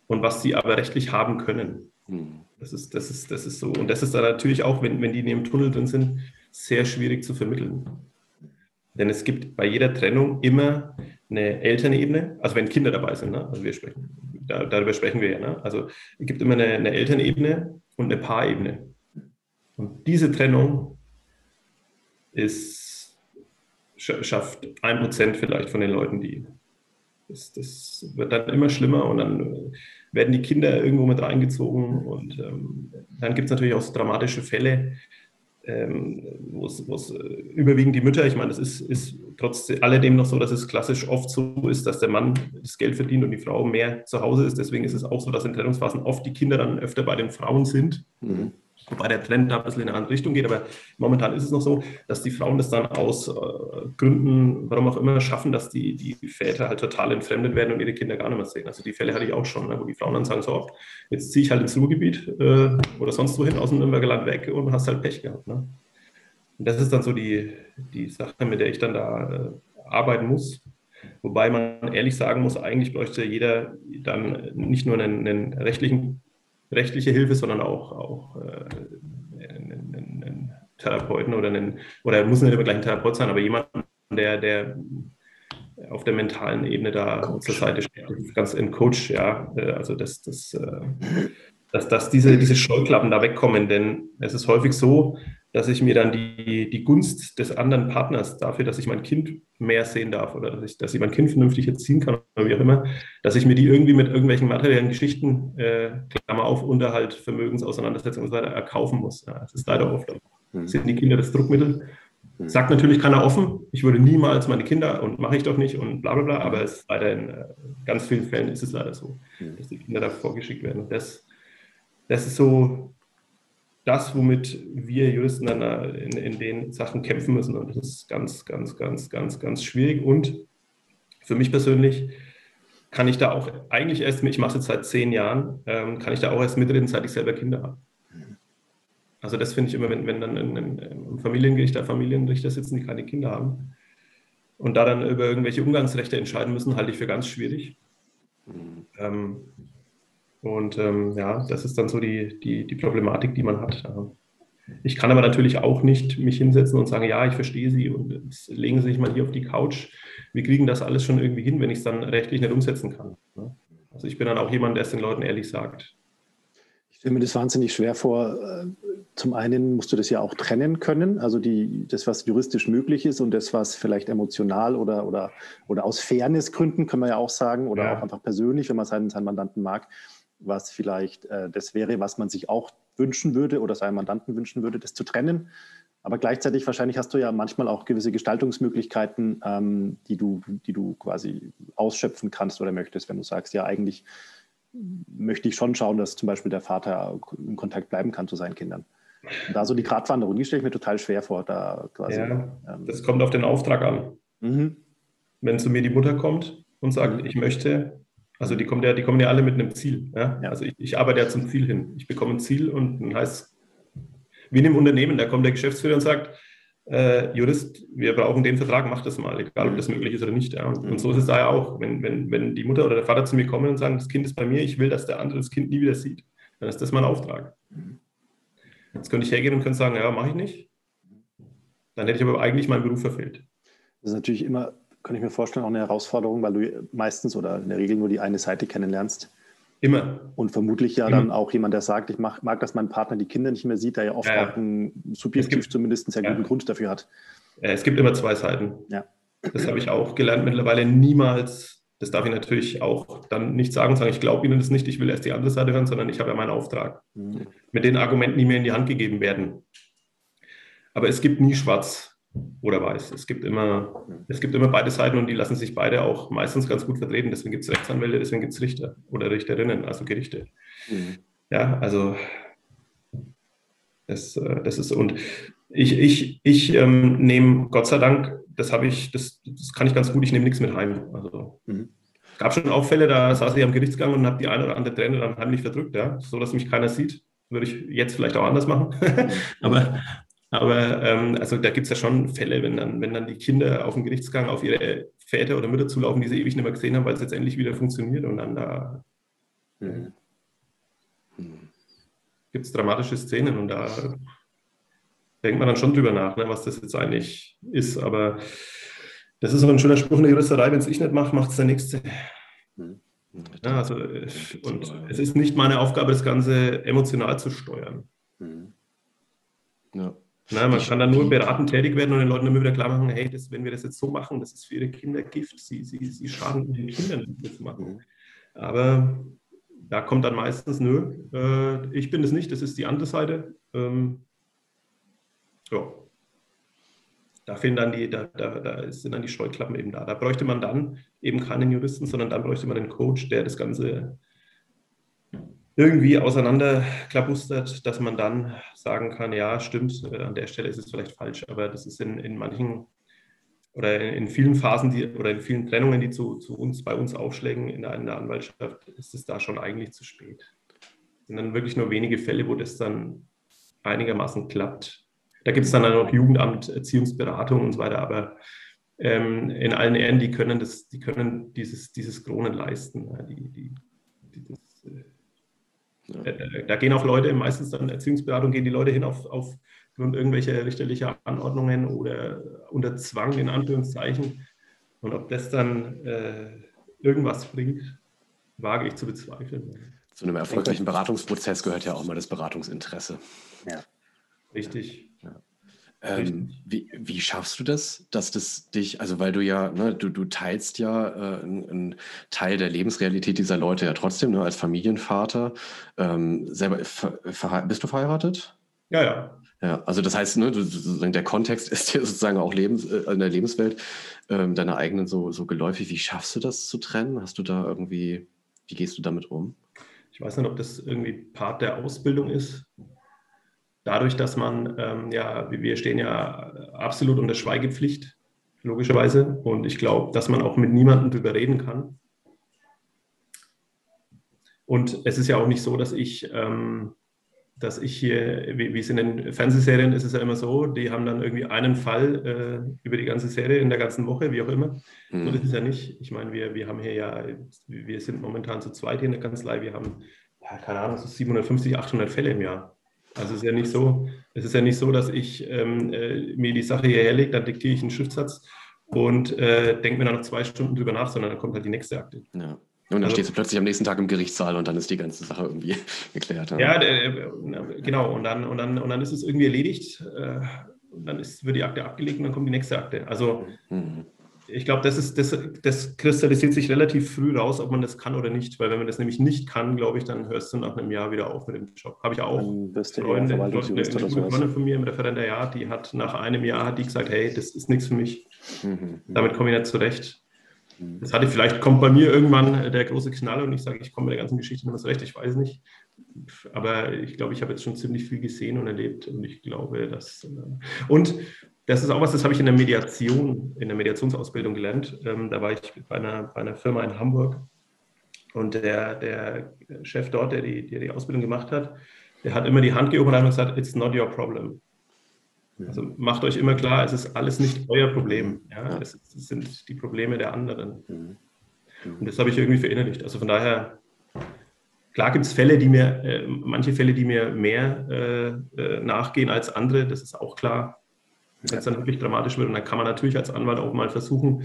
und was sie aber rechtlich haben können. Hm. Das ist, das ist, das ist so. Und das ist dann natürlich auch, wenn, wenn die in dem Tunnel drin sind, sehr schwierig zu vermitteln. Denn es gibt bei jeder Trennung immer eine Elternebene, also wenn Kinder dabei sind, ne? also wir sprechen, da, darüber sprechen wir ja. Ne? Also es gibt immer eine, eine Elternebene und eine Paarebene. Und diese Trennung ist, schafft ein Prozent vielleicht von den Leuten, die. Das, das, wird dann immer schlimmer und dann werden die Kinder irgendwo mit reingezogen und ähm, dann gibt es natürlich auch so dramatische Fälle, ähm, wo es überwiegend die Mütter, ich meine, es ist, ist trotz alledem noch so, dass es klassisch oft so ist, dass der Mann das Geld verdient und die Frau mehr zu Hause ist. Deswegen ist es auch so, dass in Trennungsphasen oft die Kinder dann öfter bei den Frauen sind. Mhm Wobei der Trend da ein bisschen in eine andere Richtung geht, aber momentan ist es noch so, dass die Frauen das dann aus äh, Gründen, warum auch immer, schaffen, dass die, die Väter halt total entfremdet werden und ihre Kinder gar nicht mehr sehen. Also die Fälle hatte ich auch schon, ne, wo die Frauen dann sagen, so, jetzt ziehe ich halt ins Ruhrgebiet äh, oder sonst wohin aus dem Nürnberger Land weg und hast halt Pech gehabt. Ne? Und das ist dann so die, die Sache, mit der ich dann da äh, arbeiten muss. Wobei man ehrlich sagen muss, eigentlich bräuchte jeder dann nicht nur einen, einen rechtlichen rechtliche Hilfe, sondern auch, auch äh, einen, einen, Therapeuten oder einen, oder muss nicht immer gleich ein Therapeut sein, aber jemanden, der, der auf der mentalen Ebene da Coach. zur Seite steht. Ganz ein Coach, ja. Äh, also das, das, äh, dass, dass diese, diese Scheuklappen da wegkommen, denn es ist häufig so, dass ich mir dann die, die Gunst des anderen Partners dafür, dass ich mein Kind mehr sehen darf oder dass ich, dass ich mein Kind vernünftig erziehen kann oder wie auch immer, dass ich mir die irgendwie mit irgendwelchen materiellen Geschichten, äh, Klammer auf, Unterhalt, Vermögensauseinandersetzung und so weiter, erkaufen muss. Ja, das ist leider oft. Mhm. Sind die Kinder das Druckmittel? Mhm. Sagt natürlich keiner offen, ich würde niemals meine Kinder und mache ich doch nicht und bla bla bla, aber es ist leider in äh, ganz vielen Fällen ist es leider so, mhm. dass die Kinder da vorgeschickt werden. Und das, das ist so das, womit wir Juristen dann in, in den Sachen kämpfen müssen. Und das ist ganz, ganz, ganz, ganz, ganz schwierig. Und für mich persönlich kann ich da auch eigentlich erst, ich mache es jetzt seit zehn Jahren, ähm, kann ich da auch erst mitreden, seit ich selber Kinder habe. Also das finde ich immer, wenn, wenn dann im Familiengericht da Familienrichter sitzen, die keine Kinder haben und da dann über irgendwelche Umgangsrechte entscheiden müssen, halte ich für ganz schwierig. Mhm. Ähm, und ähm, ja, das ist dann so die, die, die Problematik, die man hat. Ich kann aber natürlich auch nicht mich hinsetzen und sagen, ja, ich verstehe Sie und legen Sie sich mal hier auf die Couch. Wir kriegen das alles schon irgendwie hin, wenn ich es dann rechtlich nicht umsetzen kann. Ne? Also ich bin dann auch jemand, der es den Leuten ehrlich sagt. Ich stelle mir das wahnsinnig schwer vor. Äh, zum einen musst du das ja auch trennen können, also die, das, was juristisch möglich ist und das, was vielleicht emotional oder, oder, oder aus Fairnessgründen, können wir ja auch sagen, oder ja. auch einfach persönlich, wenn man seinen, seinen Mandanten mag, was vielleicht äh, das wäre, was man sich auch wünschen würde oder seinem Mandanten wünschen würde, das zu trennen. Aber gleichzeitig wahrscheinlich hast du ja manchmal auch gewisse Gestaltungsmöglichkeiten, ähm, die, du, die du quasi ausschöpfen kannst oder möchtest, wenn du sagst, ja, eigentlich möchte ich schon schauen, dass zum Beispiel der Vater in Kontakt bleiben kann zu seinen Kindern. Und da so die Gratwanderung, die stelle ich mir total schwer vor. Da quasi, ja, ähm, das kommt auf den Auftrag an. Mhm. Wenn zu mir die Mutter kommt und sagt, mhm. ich möchte also die kommen ja, die kommen ja alle mit einem Ziel. Ja? Also ich, ich, arbeite ja zum Ziel hin. Ich bekomme ein Ziel und dann heißt wie in einem Unternehmen, da kommt der Geschäftsführer und sagt, äh, Jurist, wir brauchen den Vertrag, mach das mal, egal ob das möglich ist oder nicht. Ja? Und, und, so ist es da ja auch. Wenn, wenn, wenn die Mutter oder der Vater zu mir kommen und sagen, das Kind ist bei mir, ich will, dass der andere das Kind nie wieder sieht, dann ist das mein Auftrag. Jetzt könnte ich hergehen und könnte sagen, ja, mache ich nicht. Dann hätte ich aber eigentlich meinen Beruf verfehlt. Das ist natürlich immer kann ich mir vorstellen, auch eine Herausforderung, weil du meistens oder in der Regel nur die eine Seite kennenlernst. Immer. Und vermutlich ja Immer. dann auch jemand, der sagt, ich mag, mag, dass mein Partner die Kinder nicht mehr sieht, der ja oft ja, auch einen subjektiv gibt, zumindest einen sehr guten ja. Grund dafür hat. Es gibt immer zwei Seiten. Ja. Das habe ich auch gelernt mittlerweile. Niemals, das darf ich natürlich auch dann nicht sagen, sagen, ich glaube Ihnen das nicht, ich will erst die andere Seite hören, sondern ich habe ja meinen Auftrag. Mhm. Mit den Argumenten, die mir in die Hand gegeben werden. Aber es gibt nie schwarz oder weiß. Es gibt, immer, es gibt immer beide Seiten und die lassen sich beide auch meistens ganz gut vertreten. Deswegen gibt es Rechtsanwälte, deswegen gibt es Richter oder Richterinnen, also Gerichte. Mhm. Ja, also das, äh, das ist und ich, ich, ich ähm, nehme Gott sei Dank, das habe ich, das, das kann ich ganz gut, ich nehme nichts mit heim. Also mhm. gab schon auch Fälle, da saß ich am Gerichtsgang und habe die eine oder andere Träne dann heimlich verdrückt, ja, so dass mich keiner sieht. Würde ich jetzt vielleicht auch anders machen. Aber, aber ähm, also da gibt es ja schon Fälle, wenn dann, wenn dann die Kinder auf dem Gerichtsgang auf ihre Väter oder Mütter zulaufen, die sie ewig nicht mehr gesehen haben, weil es jetzt endlich wieder funktioniert und dann da mhm. gibt es dramatische Szenen und da denkt man dann schon drüber nach, ne, was das jetzt eigentlich ist. Aber das ist so ein schöner Spruch in der Juristerei, wenn es ich nicht mache, macht es der Nächste. Mhm. Ja, also, und es ist nicht meine Aufgabe, das Ganze emotional zu steuern. Mhm. Ja. Na, man kann dann nur beratend tätig werden und den Leuten immer wieder klar machen, hey, das, wenn wir das jetzt so machen, das ist für ihre Kinder Gift. Sie, sie, sie schaden den Kindern, wenn das machen. Aber da kommt dann meistens, nö, äh, ich bin es nicht, das ist die andere Seite. Ähm, ja. Da, fehlen dann die, da, da, da sind dann die Scheuklappen eben da. Da bräuchte man dann eben keinen Juristen, sondern dann bräuchte man einen Coach, der das Ganze irgendwie auseinanderklabustert, dass man dann sagen kann, ja, stimmt, äh, an der Stelle ist es vielleicht falsch, aber das ist in, in manchen oder in, in vielen Phasen die, oder in vielen Trennungen, die zu, zu uns, bei uns aufschlägen in der, in der Anwaltschaft, ist es da schon eigentlich zu spät. Es sind dann wirklich nur wenige Fälle, wo das dann einigermaßen klappt. Da gibt es dann auch Jugendamt, Erziehungsberatung und so weiter, aber ähm, in allen Ehren, die können das, die können dieses, dieses Kronen leisten. Die, die, die, das, ja. Äh, da gehen auch Leute, meistens dann Erziehungsberatung, gehen die Leute hin auf, auf irgendwelche richterliche Anordnungen oder unter Zwang in Anführungszeichen. Und ob das dann äh, irgendwas bringt, wage ich zu bezweifeln. Zu einem erfolgreichen Beratungsprozess gehört ja auch mal das Beratungsinteresse. Ja. Richtig. Ähm, wie, wie, schaffst du das, dass das dich, also weil du ja, ne, du, du teilst ja äh, einen Teil der Lebensrealität dieser Leute ja trotzdem, ne, als Familienvater. Ähm, selber, bist du verheiratet? Ja, ja. Ja, also das heißt, ne, der Kontext ist dir sozusagen auch Lebens, äh, in der Lebenswelt ähm, deiner eigenen so, so geläufig. Wie schaffst du das zu trennen? Hast du da irgendwie, wie gehst du damit um? Ich weiß nicht, ob das irgendwie Part der Ausbildung ist dadurch, dass man, ähm, ja, wir stehen ja absolut unter Schweigepflicht, logischerweise. Und ich glaube, dass man auch mit niemandem darüber reden kann. Und es ist ja auch nicht so, dass ich, ähm, dass ich hier, wie, wie, es in den Fernsehserien ist es ja immer so, die haben dann irgendwie einen Fall äh, über die ganze Serie in der ganzen Woche, wie auch immer. Mhm. So ist es ja nicht. Ich meine, wir, wir haben hier ja, wir sind momentan zu zweit hier in der Kanzlei, wir haben, ja, keine Ahnung, so 750, 800 Fälle im Jahr. Also es ist ja nicht so, es ist ja nicht so, dass ich ähm, äh, mir die Sache hierher lege, dann diktiere ich einen Schriftsatz und äh, denke mir dann noch zwei Stunden drüber nach, sondern dann kommt halt die nächste Akte. Ja. Und dann also, stehst du plötzlich am nächsten Tag im Gerichtssaal und dann ist die ganze Sache irgendwie geklärt. Ja, äh, genau. Und dann, und, dann, und dann ist es irgendwie erledigt. Äh, und dann ist, wird die Akte abgelegt und dann kommt die nächste Akte. Also mhm ich glaube, das, das, das kristallisiert sich relativ früh raus, ob man das kann oder nicht. Weil wenn man das nämlich nicht kann, glaube ich, dann hörst du nach einem Jahr wieder auf mit dem Job. Habe ich auch. Freunde, eine, eine Freundin von mir im Referendariat, die hat nach einem Jahr hat die gesagt, hey, das ist nichts für mich. Mhm. Damit komme ich nicht zurecht. Mhm. Das hatte vielleicht, kommt bei mir irgendwann der große Knall und ich sage, ich komme mit der ganzen Geschichte nicht mehr zurecht, ich weiß nicht. Aber ich glaube, ich habe jetzt schon ziemlich viel gesehen und erlebt und ich glaube, dass. Äh, und das ist auch was, das habe ich in der Mediation, in der Mediationsausbildung gelernt. Ähm, da war ich bei einer, bei einer Firma in Hamburg und der, der Chef dort, der die, der die Ausbildung gemacht hat, der hat immer die Hand gehoben und gesagt, it's not your problem. Also macht euch immer klar, es ist alles nicht euer Problem. Ja? Es, es sind die Probleme der anderen. Mhm. Und das habe ich irgendwie verinnerlicht. Also von daher, klar gibt es Fälle, die mir, äh, manche Fälle, die mir mehr äh, äh, nachgehen als andere, das ist auch klar. Wenn es dann wirklich dramatisch wird, und dann kann man natürlich als Anwalt auch mal versuchen,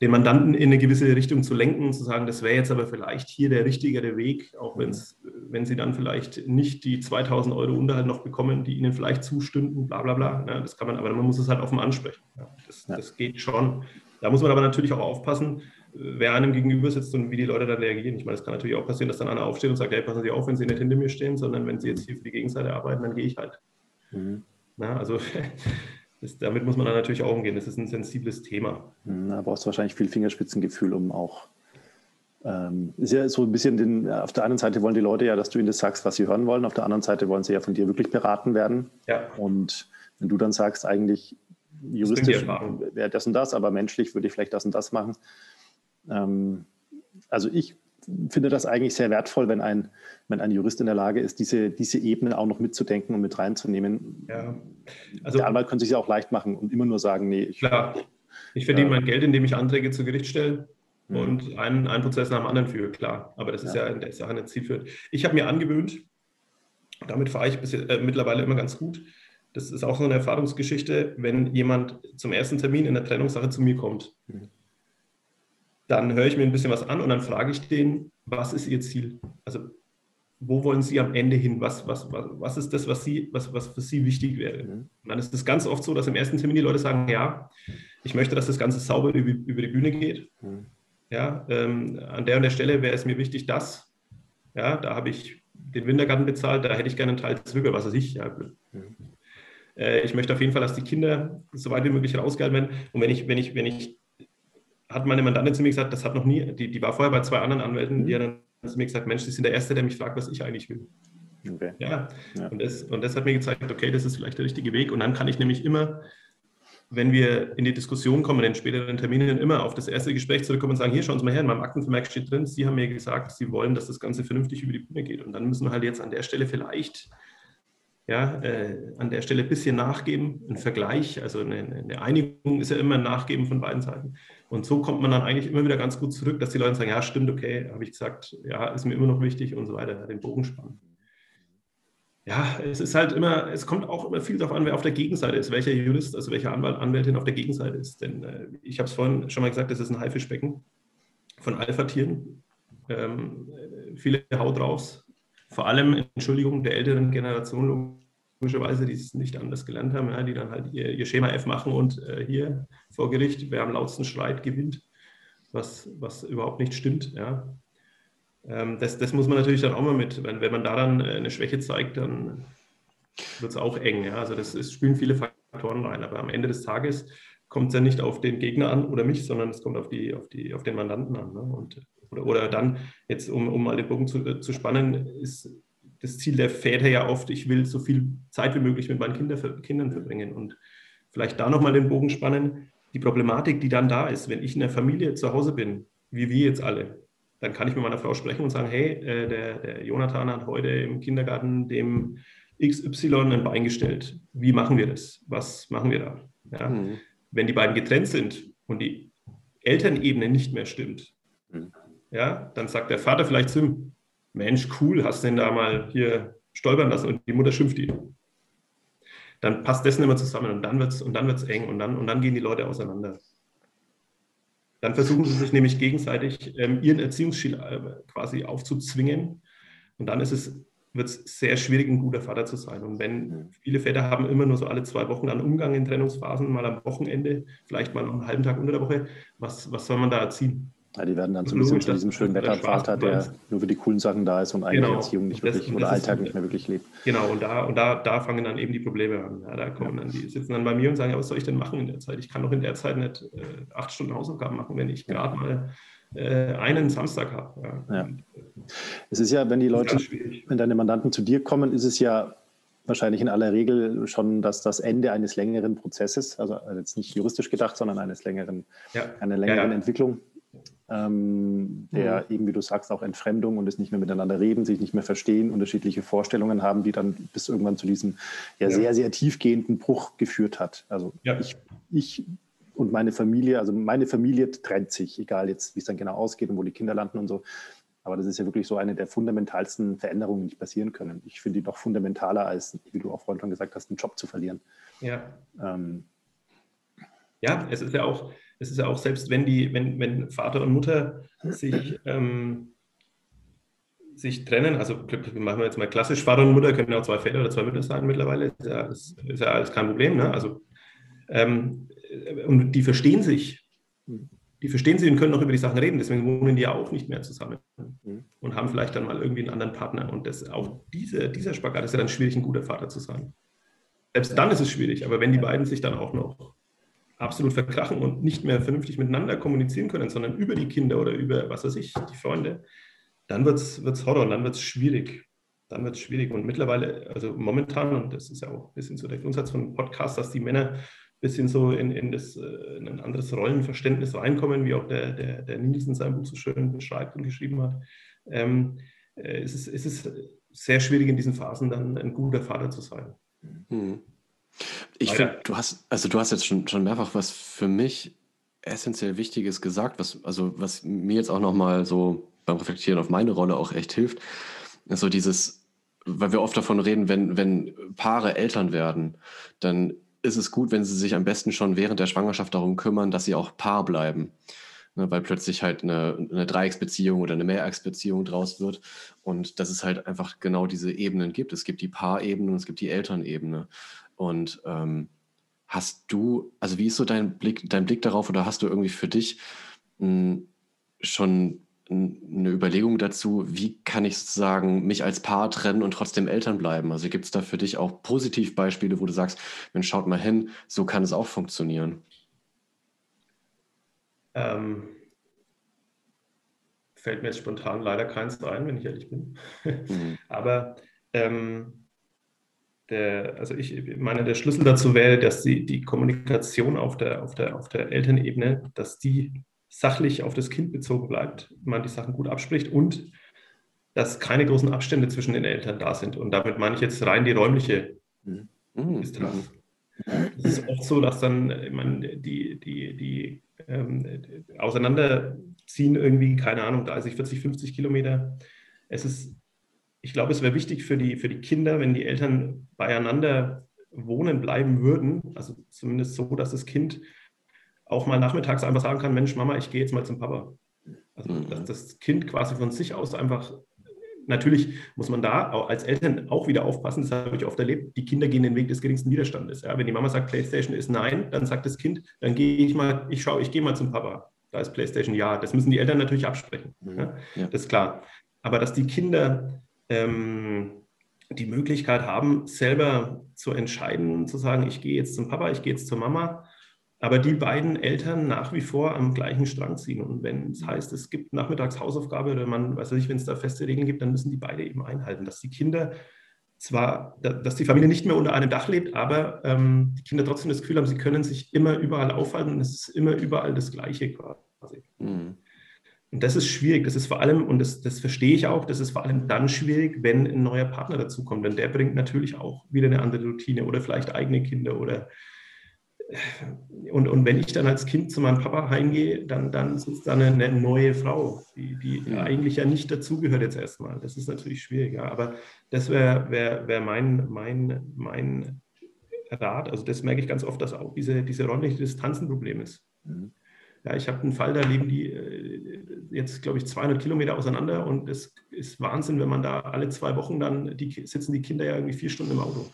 den Mandanten in eine gewisse Richtung zu lenken und zu sagen, das wäre jetzt aber vielleicht hier der richtigere Weg, auch wenn's, wenn Sie dann vielleicht nicht die 2000 Euro Unterhalt noch bekommen, die Ihnen vielleicht zustünden, bla bla bla. Ja, das kann man, aber man muss es halt offen ansprechen. Ja, das, ja. das, geht schon. Da muss man aber natürlich auch aufpassen, wer einem gegenüber sitzt und wie die Leute dann reagieren. Ich meine, es kann natürlich auch passieren, dass dann einer aufsteht und sagt, hey, passen Sie auf, wenn Sie nicht hinter mir stehen, sondern wenn Sie jetzt hier für die Gegenseite arbeiten, dann gehe ich halt. Mhm. Na, also das, damit muss man dann natürlich auch umgehen. Das ist ein sensibles Thema. Da brauchst du wahrscheinlich viel Fingerspitzengefühl, um auch. Ähm, ist ja so ein bisschen den, auf der einen Seite wollen die Leute ja, dass du ihnen das sagst, was sie hören wollen. Auf der anderen Seite wollen sie ja von dir wirklich beraten werden. Ja. Und wenn du dann sagst, eigentlich juristisch wäre das und das, aber menschlich würde ich vielleicht das und das machen. Ähm, also ich finde das eigentlich sehr wertvoll, wenn ein, wenn ein Jurist in der Lage ist, diese, diese Ebene auch noch mitzudenken und mit reinzunehmen. Ja. Also, der Anwalt könnte sich ja auch leicht machen und immer nur sagen, nee. Ich, klar, ich verdiene äh, mein Geld, indem ich Anträge zu Gericht stelle mhm. und einen, einen Prozess nach dem anderen führe, klar. Aber das ist ja, ja in der Sache nicht zielführend. Ich habe mir angewöhnt, damit fahre ich bis, äh, mittlerweile immer ganz gut. Das ist auch so eine Erfahrungsgeschichte, wenn jemand zum ersten Termin in der Trennungssache zu mir kommt. Mhm dann höre ich mir ein bisschen was an und dann frage ich den, was ist Ihr Ziel? Also wo wollen Sie am Ende hin? Was, was, was, was ist das, was, Sie, was, was für Sie wichtig wäre? Mhm. Und dann ist es ganz oft so, dass im ersten Termin die Leute sagen, ja, ich möchte, dass das Ganze sauber über, über die Bühne geht. Mhm. Ja, ähm, an der und der Stelle wäre es mir wichtig, dass, ja, da habe ich den Wintergarten bezahlt, da hätte ich gerne einen Teil zurück, was weiß ich. Ja, mhm. äh, ich möchte auf jeden Fall, dass die Kinder so weit wie möglich rausgehalten werden. Und wenn ich, wenn ich, wenn ich hat meine Mandantin zu mir gesagt, das hat noch nie, die, die war vorher bei zwei anderen Anwälten, die mhm. hat dann zu mir gesagt, Mensch, Sie sind der Erste, der mich fragt, was ich eigentlich will. Okay. Ja, ja. Und, das, und das hat mir gezeigt, okay, das ist vielleicht der richtige Weg. Und dann kann ich nämlich immer, wenn wir in die Diskussion kommen, in den späteren Terminen, immer auf das erste Gespräch zurückkommen und sagen, hier, schauen Sie mal her, in meinem Aktenvermerk steht drin, Sie haben mir gesagt, Sie wollen, dass das Ganze vernünftig über die Bühne geht. Und dann müssen wir halt jetzt an der Stelle vielleicht ja, äh, an der Stelle ein bisschen nachgeben, ein Vergleich, also eine, eine, Einigung ist ja immer ein Nachgeben von beiden Seiten. Und so kommt man dann eigentlich immer wieder ganz gut zurück, dass die Leute sagen, ja, stimmt, okay, habe ich gesagt, ja, ist mir immer noch wichtig und so weiter, den Bogen spannen. Ja, es ist halt immer, es kommt auch immer viel darauf an, wer auf der Gegenseite ist, welcher Jurist, also welcher Anwalt, Anwältin auf der Gegenseite ist. Denn äh, ich habe es vorhin schon mal gesagt, das ist ein Haifischbecken von Alpha-Tieren. Ähm, viele Haut raus, vor allem, Entschuldigung, der älteren Generation logischerweise, die es nicht anders gelernt haben, ja, die dann halt ihr, ihr, Schema F machen und äh, hier vor Gericht, wer am lautsten schreit, gewinnt, was, was überhaupt nicht stimmt. Ja. Ähm, das, das muss man natürlich dann auch mal mit, wenn, wenn man da dann äh, eine Schwäche zeigt, dann wird es auch eng. Ja. Also das, es spielen viele Faktoren rein, aber am Ende des Tages kommt es ja nicht auf den Gegner an oder mich, sondern es kommt auf, die, auf, die, auf den Mandanten an. Ne? Und oder, oder dann, jetzt um, um mal den Bogen zu, äh, zu spannen, ist das Ziel der Väter ja oft, ich will so viel Zeit wie möglich mit meinen Kinder, Kindern verbringen. Und vielleicht da nochmal den Bogen spannen. Die Problematik, die dann da ist, wenn ich in der Familie zu Hause bin, wie wir jetzt alle, dann kann ich mit meiner Frau sprechen und sagen, hey, äh, der, der Jonathan hat heute im Kindergarten dem XY ein Bein gestellt. Wie machen wir das? Was machen wir da? Ja? Mhm. Wenn die beiden getrennt sind und die Elternebene nicht mehr stimmt, mhm ja, dann sagt der Vater vielleicht zu ihm, Mensch, cool, hast du denn da mal hier stolpern lassen und die Mutter schimpft ihn. Dann passt das nicht mehr zusammen und dann wird es und dann wird's eng und dann, und dann gehen die Leute auseinander. Dann versuchen sie sich nämlich gegenseitig ähm, ihren Erziehungsstil äh, quasi aufzuzwingen und dann ist es wird es sehr schwierig, ein guter Vater zu sein. Und wenn viele Väter haben immer nur so alle zwei Wochen einen Umgang in Trennungsphasen, mal am Wochenende, vielleicht mal noch einen halben Tag unter der Woche, was, was soll man da erziehen? Ja, die werden dann so ein bisschen zu diesem schönen Wettervater, der nur für die coolen Sachen da ist und eigene genau. Erziehung nicht wirklich oder Alltag nicht mehr wirklich lebt. Genau, und da, und da, da fangen dann eben die Probleme an. Ja, da kommen ja. dann, die sitzen dann bei mir und sagen, ja, was soll ich denn machen in der Zeit? Ich kann doch in der Zeit nicht äh, acht Stunden Hausaufgaben machen, wenn ich gerade mal äh, einen Samstag habe. Ja. Es ist ja, wenn die Leute, wenn deine Mandanten zu dir kommen, ist es ja wahrscheinlich in aller Regel schon das, das Ende eines längeren Prozesses, also jetzt nicht juristisch gedacht, sondern eines längeren, ja. einer längeren ja, Entwicklung ähm, der mhm. eben, wie du sagst, auch Entfremdung und es nicht mehr miteinander reden, sich nicht mehr verstehen, unterschiedliche Vorstellungen haben, die dann bis irgendwann zu diesem ja, ja. sehr, sehr tiefgehenden Bruch geführt hat. Also ja. ich, ich und meine Familie, also meine Familie trennt sich, egal jetzt, wie es dann genau ausgeht und wo die Kinder landen und so. Aber das ist ja wirklich so eine der fundamentalsten Veränderungen, die passieren können. Ich finde die noch fundamentaler als, wie du auch vorhin schon gesagt hast, einen Job zu verlieren. Ja. Ähm, ja, es ist ja auch, es ist ja auch selbst, wenn die, wenn, wenn Vater und Mutter sich, ähm, sich trennen, also machen wir jetzt mal klassisch, Vater und Mutter können ja auch zwei Väter oder zwei Mütter sein mittlerweile, ist ja, ist, ist ja alles kein Problem, ne? Also, ähm, und die verstehen sich. Die verstehen sich und können auch über die Sachen reden, deswegen wohnen die ja auch nicht mehr zusammen und haben vielleicht dann mal irgendwie einen anderen Partner. Und das, auch diese, dieser Spagat ist ja dann schwierig, ein guter Vater zu sein. Selbst dann ist es schwierig, aber wenn die beiden sich dann auch noch absolut verkrachen und nicht mehr vernünftig miteinander kommunizieren können, sondern über die Kinder oder über, was weiß ich, die Freunde, dann wird es Horror dann wird es schwierig. Dann wird es schwierig. Und mittlerweile, also momentan, und das ist ja auch ein bisschen so der Grundsatz von Podcasts, dass die Männer ein bisschen so in, in, das, äh, in ein anderes Rollenverständnis reinkommen, wie auch der, der, der Nielsen sein Buch so schön beschreibt und geschrieben hat. Ähm, äh, es, ist, es ist sehr schwierig in diesen Phasen dann ein guter Vater zu sein. Mhm. Ich finde, du hast, also du hast jetzt schon, schon mehrfach was für mich essentiell Wichtiges gesagt, was, also was mir jetzt auch nochmal so beim Reflektieren auf meine Rolle auch echt hilft. Also dieses, weil wir oft davon reden, wenn, wenn Paare Eltern werden, dann ist es gut, wenn sie sich am besten schon während der Schwangerschaft darum kümmern, dass sie auch Paar bleiben. Ne, weil plötzlich halt eine, eine Dreiecksbeziehung oder eine Mehrachsbeziehung draus wird und dass es halt einfach genau diese Ebenen gibt. Es gibt die Paarebene und es gibt die Elternebene. Und ähm, hast du, also wie ist so dein Blick, dein Blick darauf oder hast du irgendwie für dich mh, hm, schon eine Überlegung dazu, wie kann ich sozusagen mich als Paar trennen und trotzdem Eltern bleiben? Also gibt es da für dich auch Positivbeispiele, wo du sagst, Mensch, schaut mal hin, so kann es auch funktionieren? Ähm, fällt mir jetzt spontan leider keins ein, wenn ich ehrlich bin. Mhm. Aber ähm, der, also ich meine, der Schlüssel dazu wäre, dass die, die Kommunikation auf der, auf, der, auf der Elternebene, dass die sachlich auf das Kind bezogen bleibt, man die Sachen gut abspricht und dass keine großen Abstände zwischen den Eltern da sind. Und damit meine ich jetzt rein die räumliche mhm. Distanz. Es ist oft so, dass dann man, die, die, die ähm, auseinanderziehen irgendwie, keine Ahnung, 30, 40, 50 Kilometer. Es ist, ich glaube, es wäre wichtig für die, für die Kinder, wenn die Eltern beieinander wohnen bleiben würden, also zumindest so, dass das Kind auch mal nachmittags einfach sagen kann, Mensch, Mama, ich gehe jetzt mal zum Papa. Also, mhm. dass das Kind quasi von sich aus einfach natürlich muss man da als Eltern auch wieder aufpassen, das habe ich oft erlebt, die Kinder gehen den Weg des geringsten Widerstandes. Ja, wenn die Mama sagt, Playstation ist nein, dann sagt das Kind, dann gehe ich mal, ich schaue, ich gehe mal zum Papa. Da ist Playstation ja. Das müssen die Eltern natürlich absprechen. Mhm. Ja, ja. Das ist klar. Aber dass die Kinder ähm, die Möglichkeit haben, selber zu entscheiden, zu sagen, ich gehe jetzt zum Papa, ich gehe jetzt zur Mama, aber die beiden Eltern nach wie vor am gleichen Strang ziehen. Und wenn es heißt, es gibt nachmittags Hausaufgabe oder man, weiß nicht, wenn es da feste Regeln gibt, dann müssen die beide eben einhalten, dass die Kinder zwar, dass die Familie nicht mehr unter einem Dach lebt, aber ähm, die Kinder trotzdem das Gefühl haben, sie können sich immer überall aufhalten und es ist immer überall das Gleiche quasi. Mhm. Und das ist schwierig. Das ist vor allem, und das, das verstehe ich auch, das ist vor allem dann schwierig, wenn ein neuer Partner dazukommt. Denn der bringt natürlich auch wieder eine andere Routine oder vielleicht eigene Kinder oder und, und wenn ich dann als Kind zu meinem Papa heimgehe, dann, dann sitzt da eine, eine neue Frau, die, die ja. eigentlich ja nicht dazugehört jetzt erstmal. Das ist natürlich schwieriger. Aber das wäre wär, wär mein, mein, mein Rat. Also das merke ich ganz oft, dass auch diese, diese räumliche Problem ist. Mhm. Ja, ich habe einen Fall, da leben die äh, jetzt, glaube ich, 200 Kilometer auseinander und es ist Wahnsinn, wenn man da alle zwei Wochen dann, die, sitzen die Kinder ja irgendwie vier Stunden im Auto.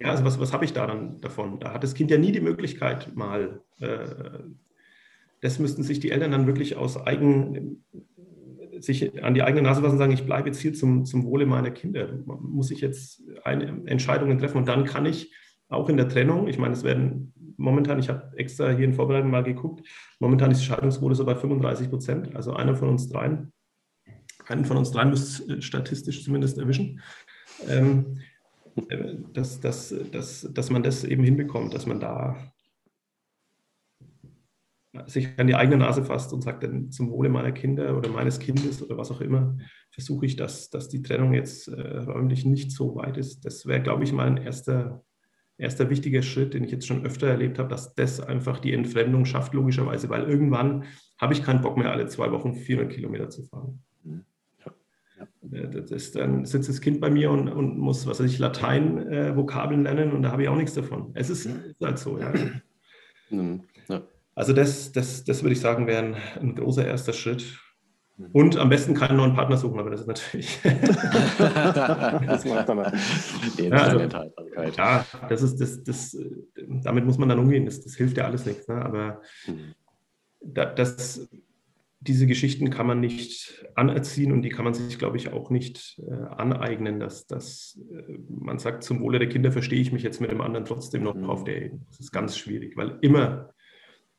Ja, also was, was habe ich da dann davon? Da hat das Kind ja nie die Möglichkeit, mal, äh, das müssten sich die Eltern dann wirklich aus eigen, sich an die eigene Nase fassen und sagen, ich bleibe jetzt hier zum, zum Wohle meiner Kinder. Muss ich jetzt eine Entscheidungen treffen und dann kann ich auch in der Trennung, ich meine, es werden momentan, ich habe extra hier in Vorbereitung mal geguckt, momentan ist die Scheidungsquote so bei 35 Prozent, also einer von uns dreien, einen von uns dreien müsste statistisch zumindest erwischen. Ähm, dass, dass, dass, dass man das eben hinbekommt, dass man da sich an die eigene Nase fasst und sagt, dann zum Wohle meiner Kinder oder meines Kindes oder was auch immer, versuche ich, dass, dass die Trennung jetzt äh, räumlich nicht so weit ist. Das wäre, glaube ich, mal ein erster, erster wichtiger Schritt, den ich jetzt schon öfter erlebt habe, dass das einfach die Entfremdung schafft, logischerweise, weil irgendwann habe ich keinen Bock mehr, alle zwei Wochen 400 Kilometer zu fahren. Mhm. Äh, das ist, dann sitzt das Kind bei mir und, und muss, was weiß ich, Latein-Vokabeln äh, lernen und da habe ich auch nichts davon. Es ist, ist halt so, ja. Mhm. ja. Also das, das, das würde ich sagen, wäre ein, ein großer erster Schritt. Mhm. Und am besten keinen neuen Partner suchen, aber das ist natürlich. das macht dann ja, also, ja, das ist das, das, damit muss man dann umgehen. Das, das hilft ja alles nichts. Ne? Aber mhm. das, diese Geschichten kann man nicht anerziehen und die kann man sich, glaube ich, auch nicht äh, aneignen, dass, dass äh, man sagt, zum Wohle der Kinder verstehe ich mich jetzt mit dem anderen trotzdem noch mhm. auf der Ebene. Das ist ganz schwierig, weil immer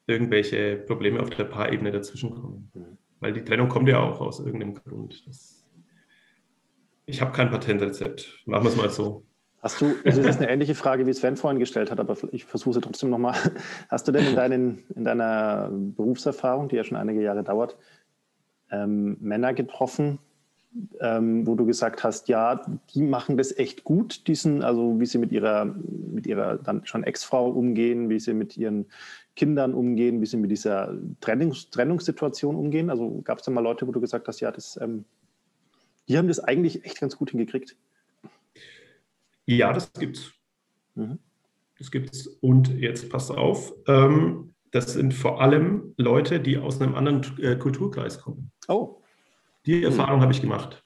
irgendwelche Probleme auf der Paarebene dazwischen kommen. Mhm. Weil die Trennung kommt ja auch aus irgendeinem Grund. Das, ich habe kein Patentrezept. Machen wir es mal so. Hast du, das ist eine ähnliche Frage, wie Sven vorhin gestellt hat, aber ich versuche sie trotzdem nochmal. Hast du denn in, deinen, in deiner Berufserfahrung, die ja schon einige Jahre dauert, ähm, Männer getroffen, ähm, wo du gesagt hast, ja, die machen das echt gut, diesen, also wie sie mit ihrer, mit ihrer dann schon Ex-Frau umgehen, wie sie mit ihren Kindern umgehen, wie sie mit dieser Trennungs Trennungssituation umgehen? Also gab es da mal Leute, wo du gesagt hast, ja, das, ähm, die haben das eigentlich echt ganz gut hingekriegt? Ja, das gibt's. Mhm. Das gibt's. Und jetzt passt auf, ähm, das sind vor allem Leute, die aus einem anderen äh, Kulturkreis kommen. Oh. Die Erfahrung mhm. habe ich gemacht.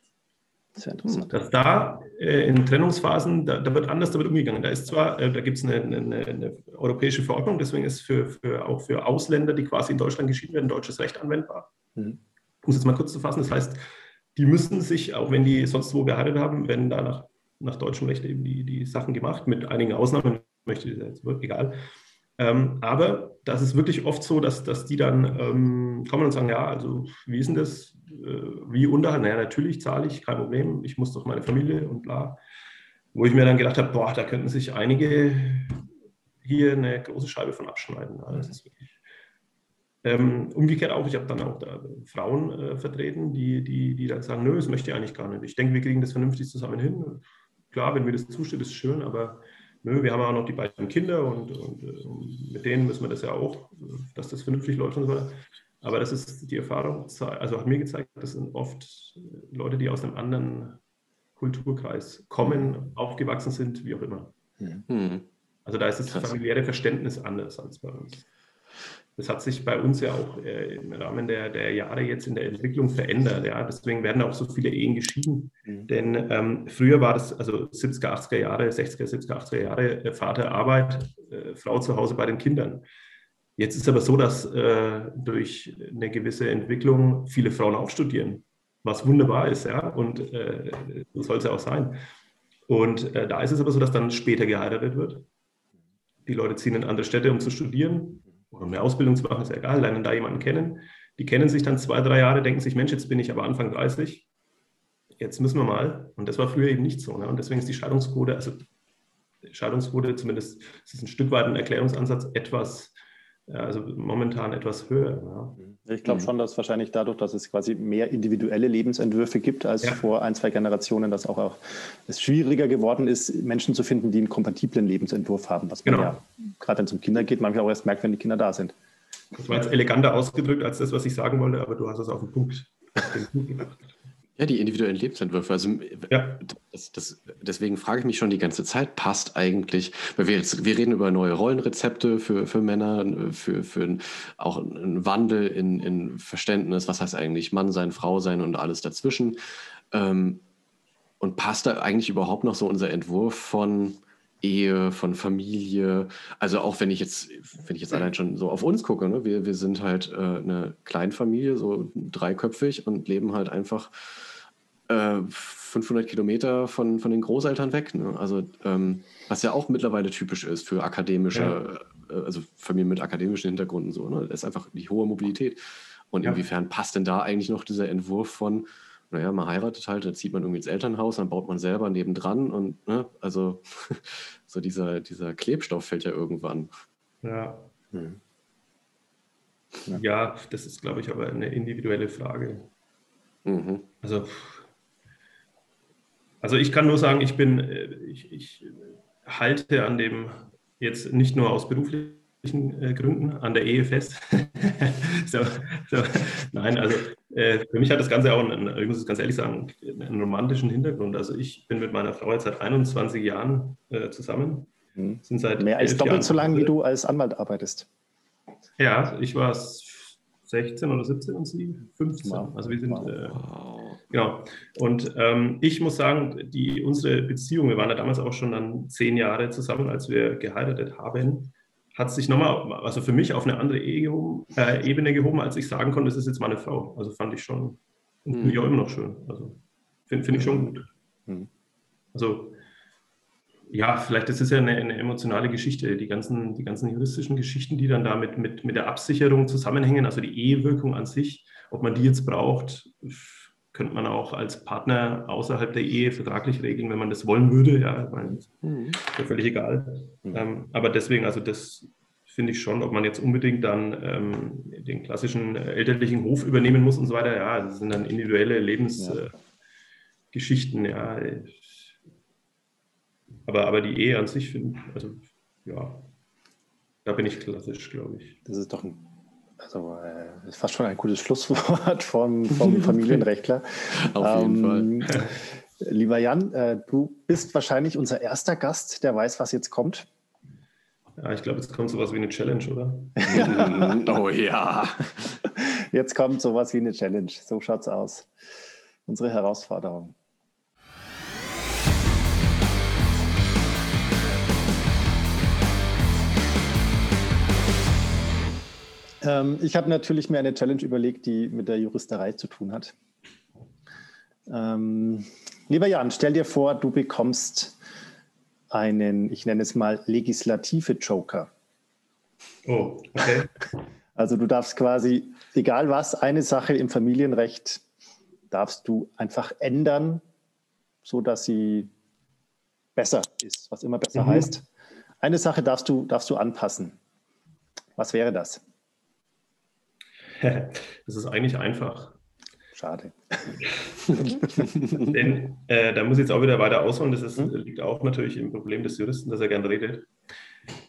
Sehr interessant. Dass da äh, in Trennungsphasen, da, da, wird anders damit umgegangen. Da ist zwar, äh, da gibt es eine, eine, eine, europäische Verordnung, deswegen ist für, für, auch für Ausländer, die quasi in Deutschland geschieden werden, deutsches Recht anwendbar. Mhm. Um es jetzt mal kurz zu fassen, das heißt, die müssen sich, auch wenn die sonst wo geheiratet haben, wenn da nach nach deutschem Recht eben die, die Sachen gemacht, mit einigen Ausnahmen, möchte ich jetzt egal. Ähm, aber das ist wirklich oft so, dass, dass die dann ähm, kommen und sagen, ja, also wie ist denn das? Äh, wie Unterhalt? Naja, natürlich zahle ich, kein Problem, ich muss doch meine Familie und bla. Wo ich mir dann gedacht habe, boah, da könnten sich einige hier eine große Scheibe von abschneiden. Wirklich ähm, umgekehrt auch, ich habe dann auch da Frauen äh, vertreten, die, die, die dann sagen, nö, das möchte ich eigentlich gar nicht. Ich denke, wir kriegen das vernünftig zusammen hin. Klar, wenn mir das zusteht, ist schön, aber nö, wir haben auch noch die beiden Kinder und, und, und äh, mit denen müssen wir das ja auch, dass das vernünftig läuft und so weiter. Aber das ist die Erfahrung, also hat mir gezeigt, das sind oft Leute, die aus einem anderen Kulturkreis kommen, aufgewachsen sind, wie auch immer. Mhm. Also da ist das familiäre Verständnis anders als bei uns. Das hat sich bei uns ja auch äh, im Rahmen der, der Jahre jetzt in der Entwicklung verändert. Ja. Deswegen werden auch so viele Ehen geschieden. Mhm. Denn ähm, früher war das, also 70er, 80er Jahre, 60er, 70er, 80er Jahre, äh, Vater Arbeit, äh, Frau zu Hause bei den Kindern. Jetzt ist aber so, dass äh, durch eine gewisse Entwicklung viele Frauen auch studieren, was wunderbar ist, ja, und äh, so soll es ja auch sein. Und äh, da ist es aber so, dass dann später geheiratet wird. Die Leute ziehen in andere Städte, um zu studieren oder eine Ausbildung zu machen, ist ja egal, lernen da jemanden kennen. Die kennen sich dann zwei, drei Jahre, denken sich, Mensch, jetzt bin ich aber Anfang 30, jetzt müssen wir mal. Und das war früher eben nicht so. Ne? Und deswegen ist die Scheidungsquote, also Scheidungsquote zumindest, es ist ein Stück weit ein Erklärungsansatz, etwas also momentan etwas höher. Ja. Ich glaube mhm. schon, dass wahrscheinlich dadurch, dass es quasi mehr individuelle Lebensentwürfe gibt als ja. vor ein, zwei Generationen, dass auch, auch es schwieriger geworden ist, Menschen zu finden, die einen kompatiblen Lebensentwurf haben, was man genau. ja, gerade wenn es um Kinder geht, manchmal auch erst merkt, wenn die Kinder da sind. Das war jetzt eleganter ausgedrückt als das, was ich sagen wollte, aber du hast es auf den Punkt, gebracht. Ja, die individuellen Lebensentwürfe. Also ja. das, das, deswegen frage ich mich schon die ganze Zeit, passt eigentlich, weil wir jetzt, wir reden über neue Rollenrezepte für, für Männer, für, für auch einen Wandel in, in Verständnis, was heißt eigentlich Mann sein, Frau sein und alles dazwischen. Ähm, und passt da eigentlich überhaupt noch so unser Entwurf von Ehe, von Familie. Also auch wenn ich jetzt, wenn ich jetzt allein schon so auf uns gucke, ne? wir, wir sind halt äh, eine Kleinfamilie, so dreiköpfig und leben halt einfach äh, 500 Kilometer von, von den Großeltern weg. Ne? Also ähm, was ja auch mittlerweile typisch ist für akademische, ja. äh, also Familien mit akademischen Hintergründen so. Ne? Das ist einfach die hohe Mobilität. Und ja. inwiefern passt denn da eigentlich noch dieser Entwurf von naja, man heiratet halt, dann zieht man irgendwie ins Elternhaus, dann baut man selber nebendran und, ne, also so dieser, dieser Klebstoff fällt ja irgendwann. Ja. Hm. Ja. ja, das ist, glaube ich, aber eine individuelle Frage. Mhm. Also, also ich kann nur sagen, ich bin, äh, ich, ich halte an dem jetzt nicht nur aus beruflichen äh, Gründen an der Ehe fest. so, so, nein, also äh, für mich hat das Ganze auch, einen, ich muss es ganz ehrlich sagen, einen romantischen Hintergrund. Also ich bin mit meiner Frau jetzt seit 21 Jahren äh, zusammen. Mhm. Sind seit Mehr als doppelt Jahren so lange, wie du als Anwalt arbeitest. Ja, ich war 16 oder 17 und sie 15. Wow. Also wir sind wow. äh, genau. Und ähm, ich muss sagen, die unsere Beziehung, wir waren ja damals auch schon dann zehn Jahre zusammen, als wir geheiratet haben hat sich nochmal, also für mich auf eine andere äh, Ebene gehoben, als ich sagen konnte, das ist jetzt meine Frau. Also fand ich schon, und finde ich auch immer noch schön. Also finde find ich schon gut. Mhm. Also ja, vielleicht ist es ja eine, eine, emotionale Geschichte. Die ganzen, die ganzen juristischen Geschichten, die dann da mit, mit, mit der Absicherung zusammenhängen, also die Ehewirkung an sich, ob man die jetzt braucht, könnte man auch als Partner außerhalb der Ehe vertraglich regeln, wenn man das wollen würde. Ja, meine, mhm. ist ja völlig egal. Mhm. Ähm, aber deswegen, also das finde ich schon, ob man jetzt unbedingt dann ähm, den klassischen elterlichen Hof übernehmen muss und so weiter. Ja, das sind dann individuelle Lebensgeschichten. Ja. ja. Aber, aber die Ehe an sich, finde also ja, da bin ich klassisch, glaube ich. Das ist doch ein also äh, ist fast schon ein gutes Schlusswort vom, vom Familienrechtler. Auf jeden ähm, Fall. Lieber Jan, äh, du bist wahrscheinlich unser erster Gast, der weiß, was jetzt kommt. Ja, ich glaube, jetzt kommt sowas wie eine Challenge, oder? oh ja. Jetzt kommt sowas wie eine Challenge. So schaut's aus. Unsere Herausforderung. Ähm, ich habe natürlich mir eine Challenge überlegt, die mit der Juristerei zu tun hat. Ähm, lieber Jan, stell dir vor, du bekommst einen, ich nenne es mal, legislative Joker. Oh, okay. Also du darfst quasi, egal was, eine Sache im Familienrecht darfst du einfach ändern, so dass sie besser ist, was immer besser mhm. heißt. Eine Sache darfst du, darfst du anpassen. Was wäre das? Das ist eigentlich einfach. Schade. Denn äh, da muss ich jetzt auch wieder weiter ausholen. Das ist, hm? liegt auch natürlich im Problem des Juristen, dass er gerne redet.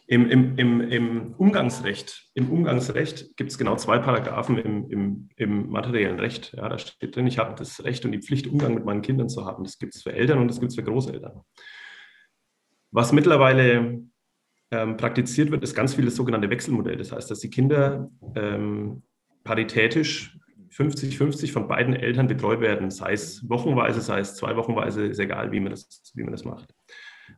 Im, im, im, Im Umgangsrecht, im Umgangsrecht gibt es genau zwei Paragraphen im, im, im materiellen Recht. Ja, da steht drin, ich habe das Recht und die Pflicht, Umgang mit meinen Kindern zu haben. Das gibt es für Eltern und das gibt es für Großeltern. Was mittlerweile ähm, praktiziert wird, ist ganz viel das sogenannte Wechselmodell. Das heißt, dass die Kinder ähm, paritätisch 50-50 von beiden Eltern betreut werden, sei es wochenweise, sei es zwei wochenweise, ist egal, wie man das, wie man das macht.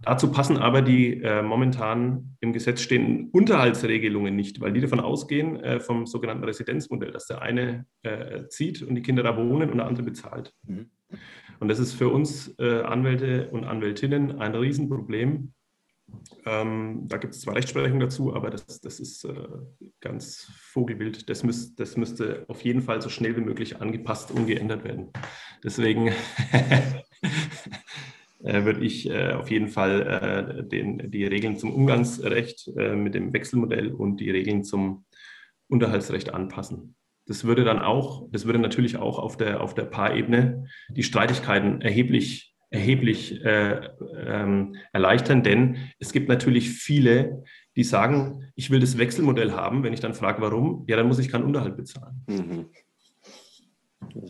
Dazu passen aber die äh, momentan im Gesetz stehenden Unterhaltsregelungen nicht, weil die davon ausgehen, äh, vom sogenannten Residenzmodell, dass der eine äh, zieht und die Kinder da wohnen und der andere bezahlt. Mhm. Und das ist für uns äh, Anwälte und Anwältinnen ein Riesenproblem, ähm, da gibt es zwar Rechtsprechung dazu, aber das, das ist äh, ganz vogelwild. Das, müß, das müsste auf jeden Fall so schnell wie möglich angepasst und geändert werden. Deswegen äh, würde ich äh, auf jeden Fall äh, den, die Regeln zum Umgangsrecht äh, mit dem Wechselmodell und die Regeln zum Unterhaltsrecht anpassen. Das würde dann auch, das würde natürlich auch auf der, auf der Paarebene die Streitigkeiten erheblich erheblich äh, ähm, erleichtern, denn es gibt natürlich viele, die sagen, ich will das Wechselmodell haben. Wenn ich dann frage, warum, ja, dann muss ich keinen Unterhalt bezahlen. Mhm.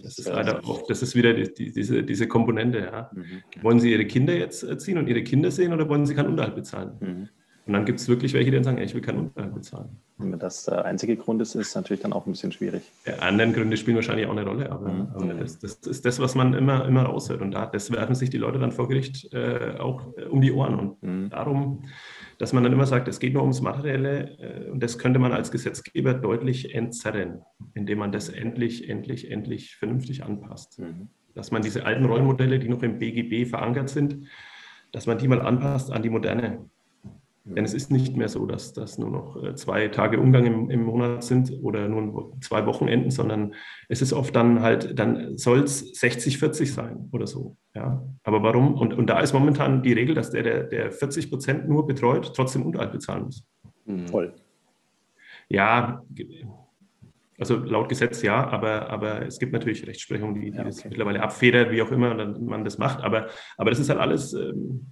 Das ist leider auch, das ist wieder die, die, diese, diese Komponente. Ja. Mhm. Wollen Sie Ihre Kinder jetzt erziehen und Ihre Kinder sehen oder wollen Sie keinen Unterhalt bezahlen? Mhm. Und dann gibt es wirklich welche, die dann sagen, ey, ich will keinen Unterhalt bezahlen. Wenn das der einzige Grund ist, ist natürlich dann auch ein bisschen schwierig. Ja, andere Gründe spielen wahrscheinlich auch eine Rolle, aber, mhm. aber das, das, ist das, was man immer, immer raushört. Und da, das werfen sich die Leute dann vor Gericht äh, auch äh, um die Ohren. Und mhm. darum, dass man dann immer sagt, es geht nur ums Materielle äh, und das könnte man als Gesetzgeber deutlich entzerren, indem man das endlich, endlich, endlich vernünftig anpasst. Mhm. Dass man diese alten Rollenmodelle, die noch im BGB verankert sind, dass man die mal anpasst an die moderne denn es ist nicht mehr so, dass das nur noch äh, zwei Tage Umgang im, im Monat sind oder nur zwei Wochenenden, sondern es ist oft dann halt, dann soll es 60, 40 sein oder so. Ja. Aber warum? Und, und da ist momentan die Regel, dass der, der, der 40 Prozent nur betreut, trotzdem Unterhalt bezahlen muss. Mhm. Voll. Ja, also laut Gesetz ja, aber, aber es gibt natürlich Rechtsprechung, die, die ja, okay. das mittlerweile abfedert, wie auch immer man das macht. Aber, aber das ist halt alles. Ähm,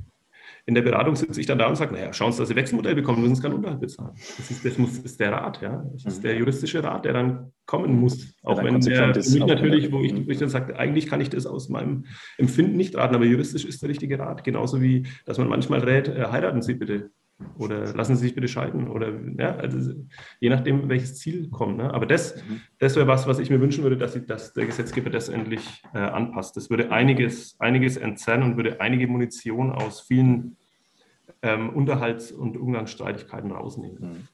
in der Beratung sitze ich dann da und sage, naja, schauen Sie, dass Sie Wechselmodell bekommen, müssen Sie keinen Unterhalt bezahlen. Das ist, das muss, ist der Rat, ja. Das ist mhm. der juristische Rat, der dann kommen muss. Auch wenn der für mich natürlich, wo ich, wo ich dann sage, eigentlich kann ich das aus meinem Empfinden nicht raten, aber juristisch ist der richtige Rat. Genauso wie, dass man manchmal rät, äh, heiraten Sie bitte oder lassen Sie sich bitte scheiden oder ja, also je nachdem, welches Ziel kommt. Ne? Aber das, mhm. das wäre was, was ich mir wünschen würde, dass, ich, dass der Gesetzgeber das endlich äh, anpasst. Das würde einiges, einiges entzerren und würde einige Munition aus vielen ähm, Unterhalts- und Umgangsstreitigkeiten rausnehmen. Mhm.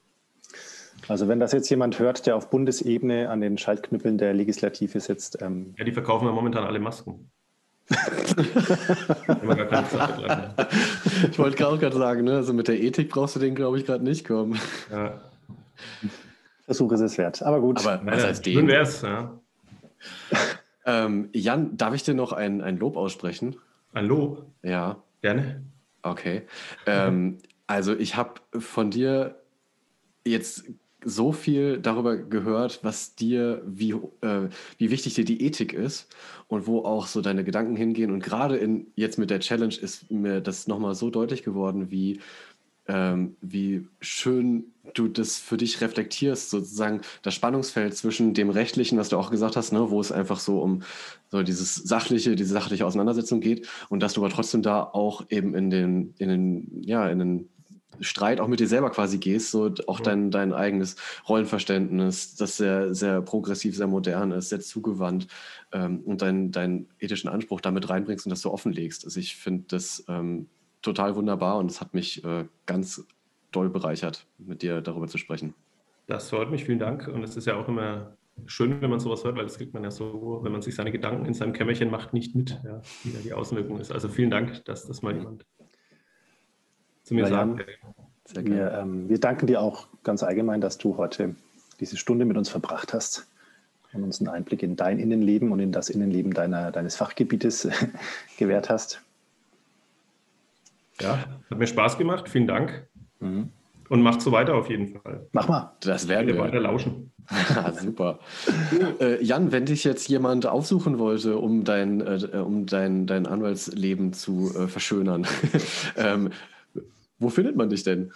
Also wenn das jetzt jemand hört, der auf Bundesebene an den Schaltknüppeln der Legislative sitzt. Ähm ja, die verkaufen ja momentan alle Masken. Ich wollte auch gerade sagen, ne? also mit der Ethik brauchst du den, glaube ich, gerade nicht kommen. Ja. Versuch ist es wert, aber gut. Aber was als den? wär's, ja. ähm, Jan, darf ich dir noch ein, ein Lob aussprechen? Ein Lob? Ja. Gerne. Okay. Ähm, also ich habe von dir jetzt so viel darüber gehört, was dir, wie, äh, wie wichtig dir die Ethik ist und wo auch so deine Gedanken hingehen. Und gerade in, jetzt mit der Challenge ist mir das nochmal so deutlich geworden, wie, ähm, wie schön du das für dich reflektierst, sozusagen das Spannungsfeld zwischen dem Rechtlichen, was du auch gesagt hast, ne, wo es einfach so um so dieses sachliche, diese sachliche Auseinandersetzung geht und dass du aber trotzdem da auch eben in den, in den, ja, in den Streit auch mit dir selber quasi gehst, so auch dein, dein eigenes Rollenverständnis, das sehr, sehr progressiv, sehr modern ist, sehr zugewandt ähm, und deinen dein ethischen Anspruch damit reinbringst und das so offenlegst. Also ich finde das ähm, total wunderbar und es hat mich äh, ganz doll bereichert, mit dir darüber zu sprechen. Das freut mich, vielen Dank. Und es ist ja auch immer schön, wenn man sowas hört, weil das kriegt man ja so, wenn man sich seine Gedanken in seinem Kämmerchen macht, nicht mit, ja, wie da die Auswirkung ist. Also vielen Dank, dass das mal jemand zu mir ja, sagt. Sehr gerne. Wir, ähm, wir danken dir auch ganz allgemein, dass du heute diese Stunde mit uns verbracht hast und uns einen Einblick in dein Innenleben und in das Innenleben deiner, deines Fachgebietes gewährt hast. Ja, hat mir Spaß gemacht. Vielen Dank. Mhm. Und macht so weiter auf jeden Fall. Mach mal. Das werden wir. Weiter lauschen. Ja, super. äh, Jan, wenn dich jetzt jemand aufsuchen wollte, um dein, äh, um dein, dein Anwaltsleben zu äh, verschönern, ähm, wo findet man dich denn?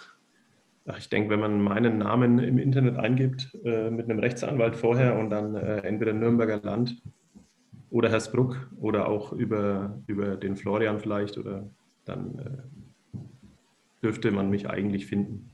Ich denke, wenn man meinen Namen im Internet eingibt, äh, mit einem Rechtsanwalt vorher und dann äh, entweder Nürnberger Land oder Hersbruck oder auch über, über den Florian vielleicht, oder dann äh, dürfte man mich eigentlich finden.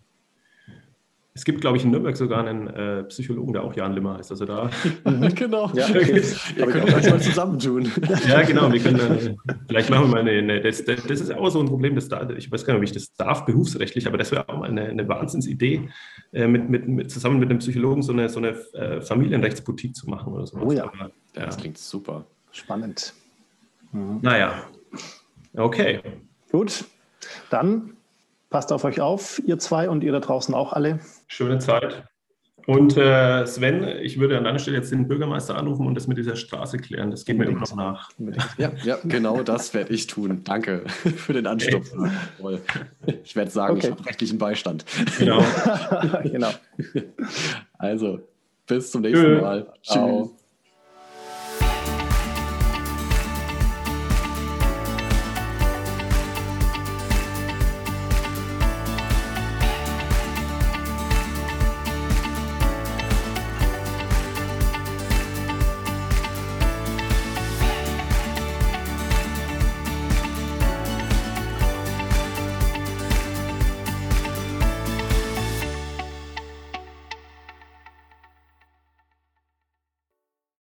Es gibt, glaube ich, in Nürnberg sogar einen äh, Psychologen, der auch Jan Limmer heißt. Also da. genau. Ja. Ihr könnt euch mal zusammentun. ja, genau. Wir können dann, vielleicht machen wir mal eine. eine das, das, das, ist auch so ein Problem, das da, ich weiß gar nicht, ob ich das darf, berufsrechtlich, aber das wäre auch mal eine, eine Wahnsinnsidee, äh, mit, mit, mit, zusammen mit einem Psychologen so eine, so eine äh, Familienrechtsboutique zu machen oder so. Oh ja. Aber, ja. Das klingt super. Spannend. Mhm. Naja. Okay. Gut. Dann Passt auf euch auf, ihr zwei und ihr da draußen auch alle. Schöne Zeit. Und äh, Sven, ich würde an deiner Stelle jetzt den Bürgermeister anrufen und das mit dieser Straße klären. Das geht Unbedingt. mir immer noch nach. Ja, ja, genau das werde ich tun. Danke für den Anstupf. Okay. Ich werde sagen, okay. ich habe rechtlichen Beistand. Genau. genau. Also, bis zum nächsten Mal. Ciao.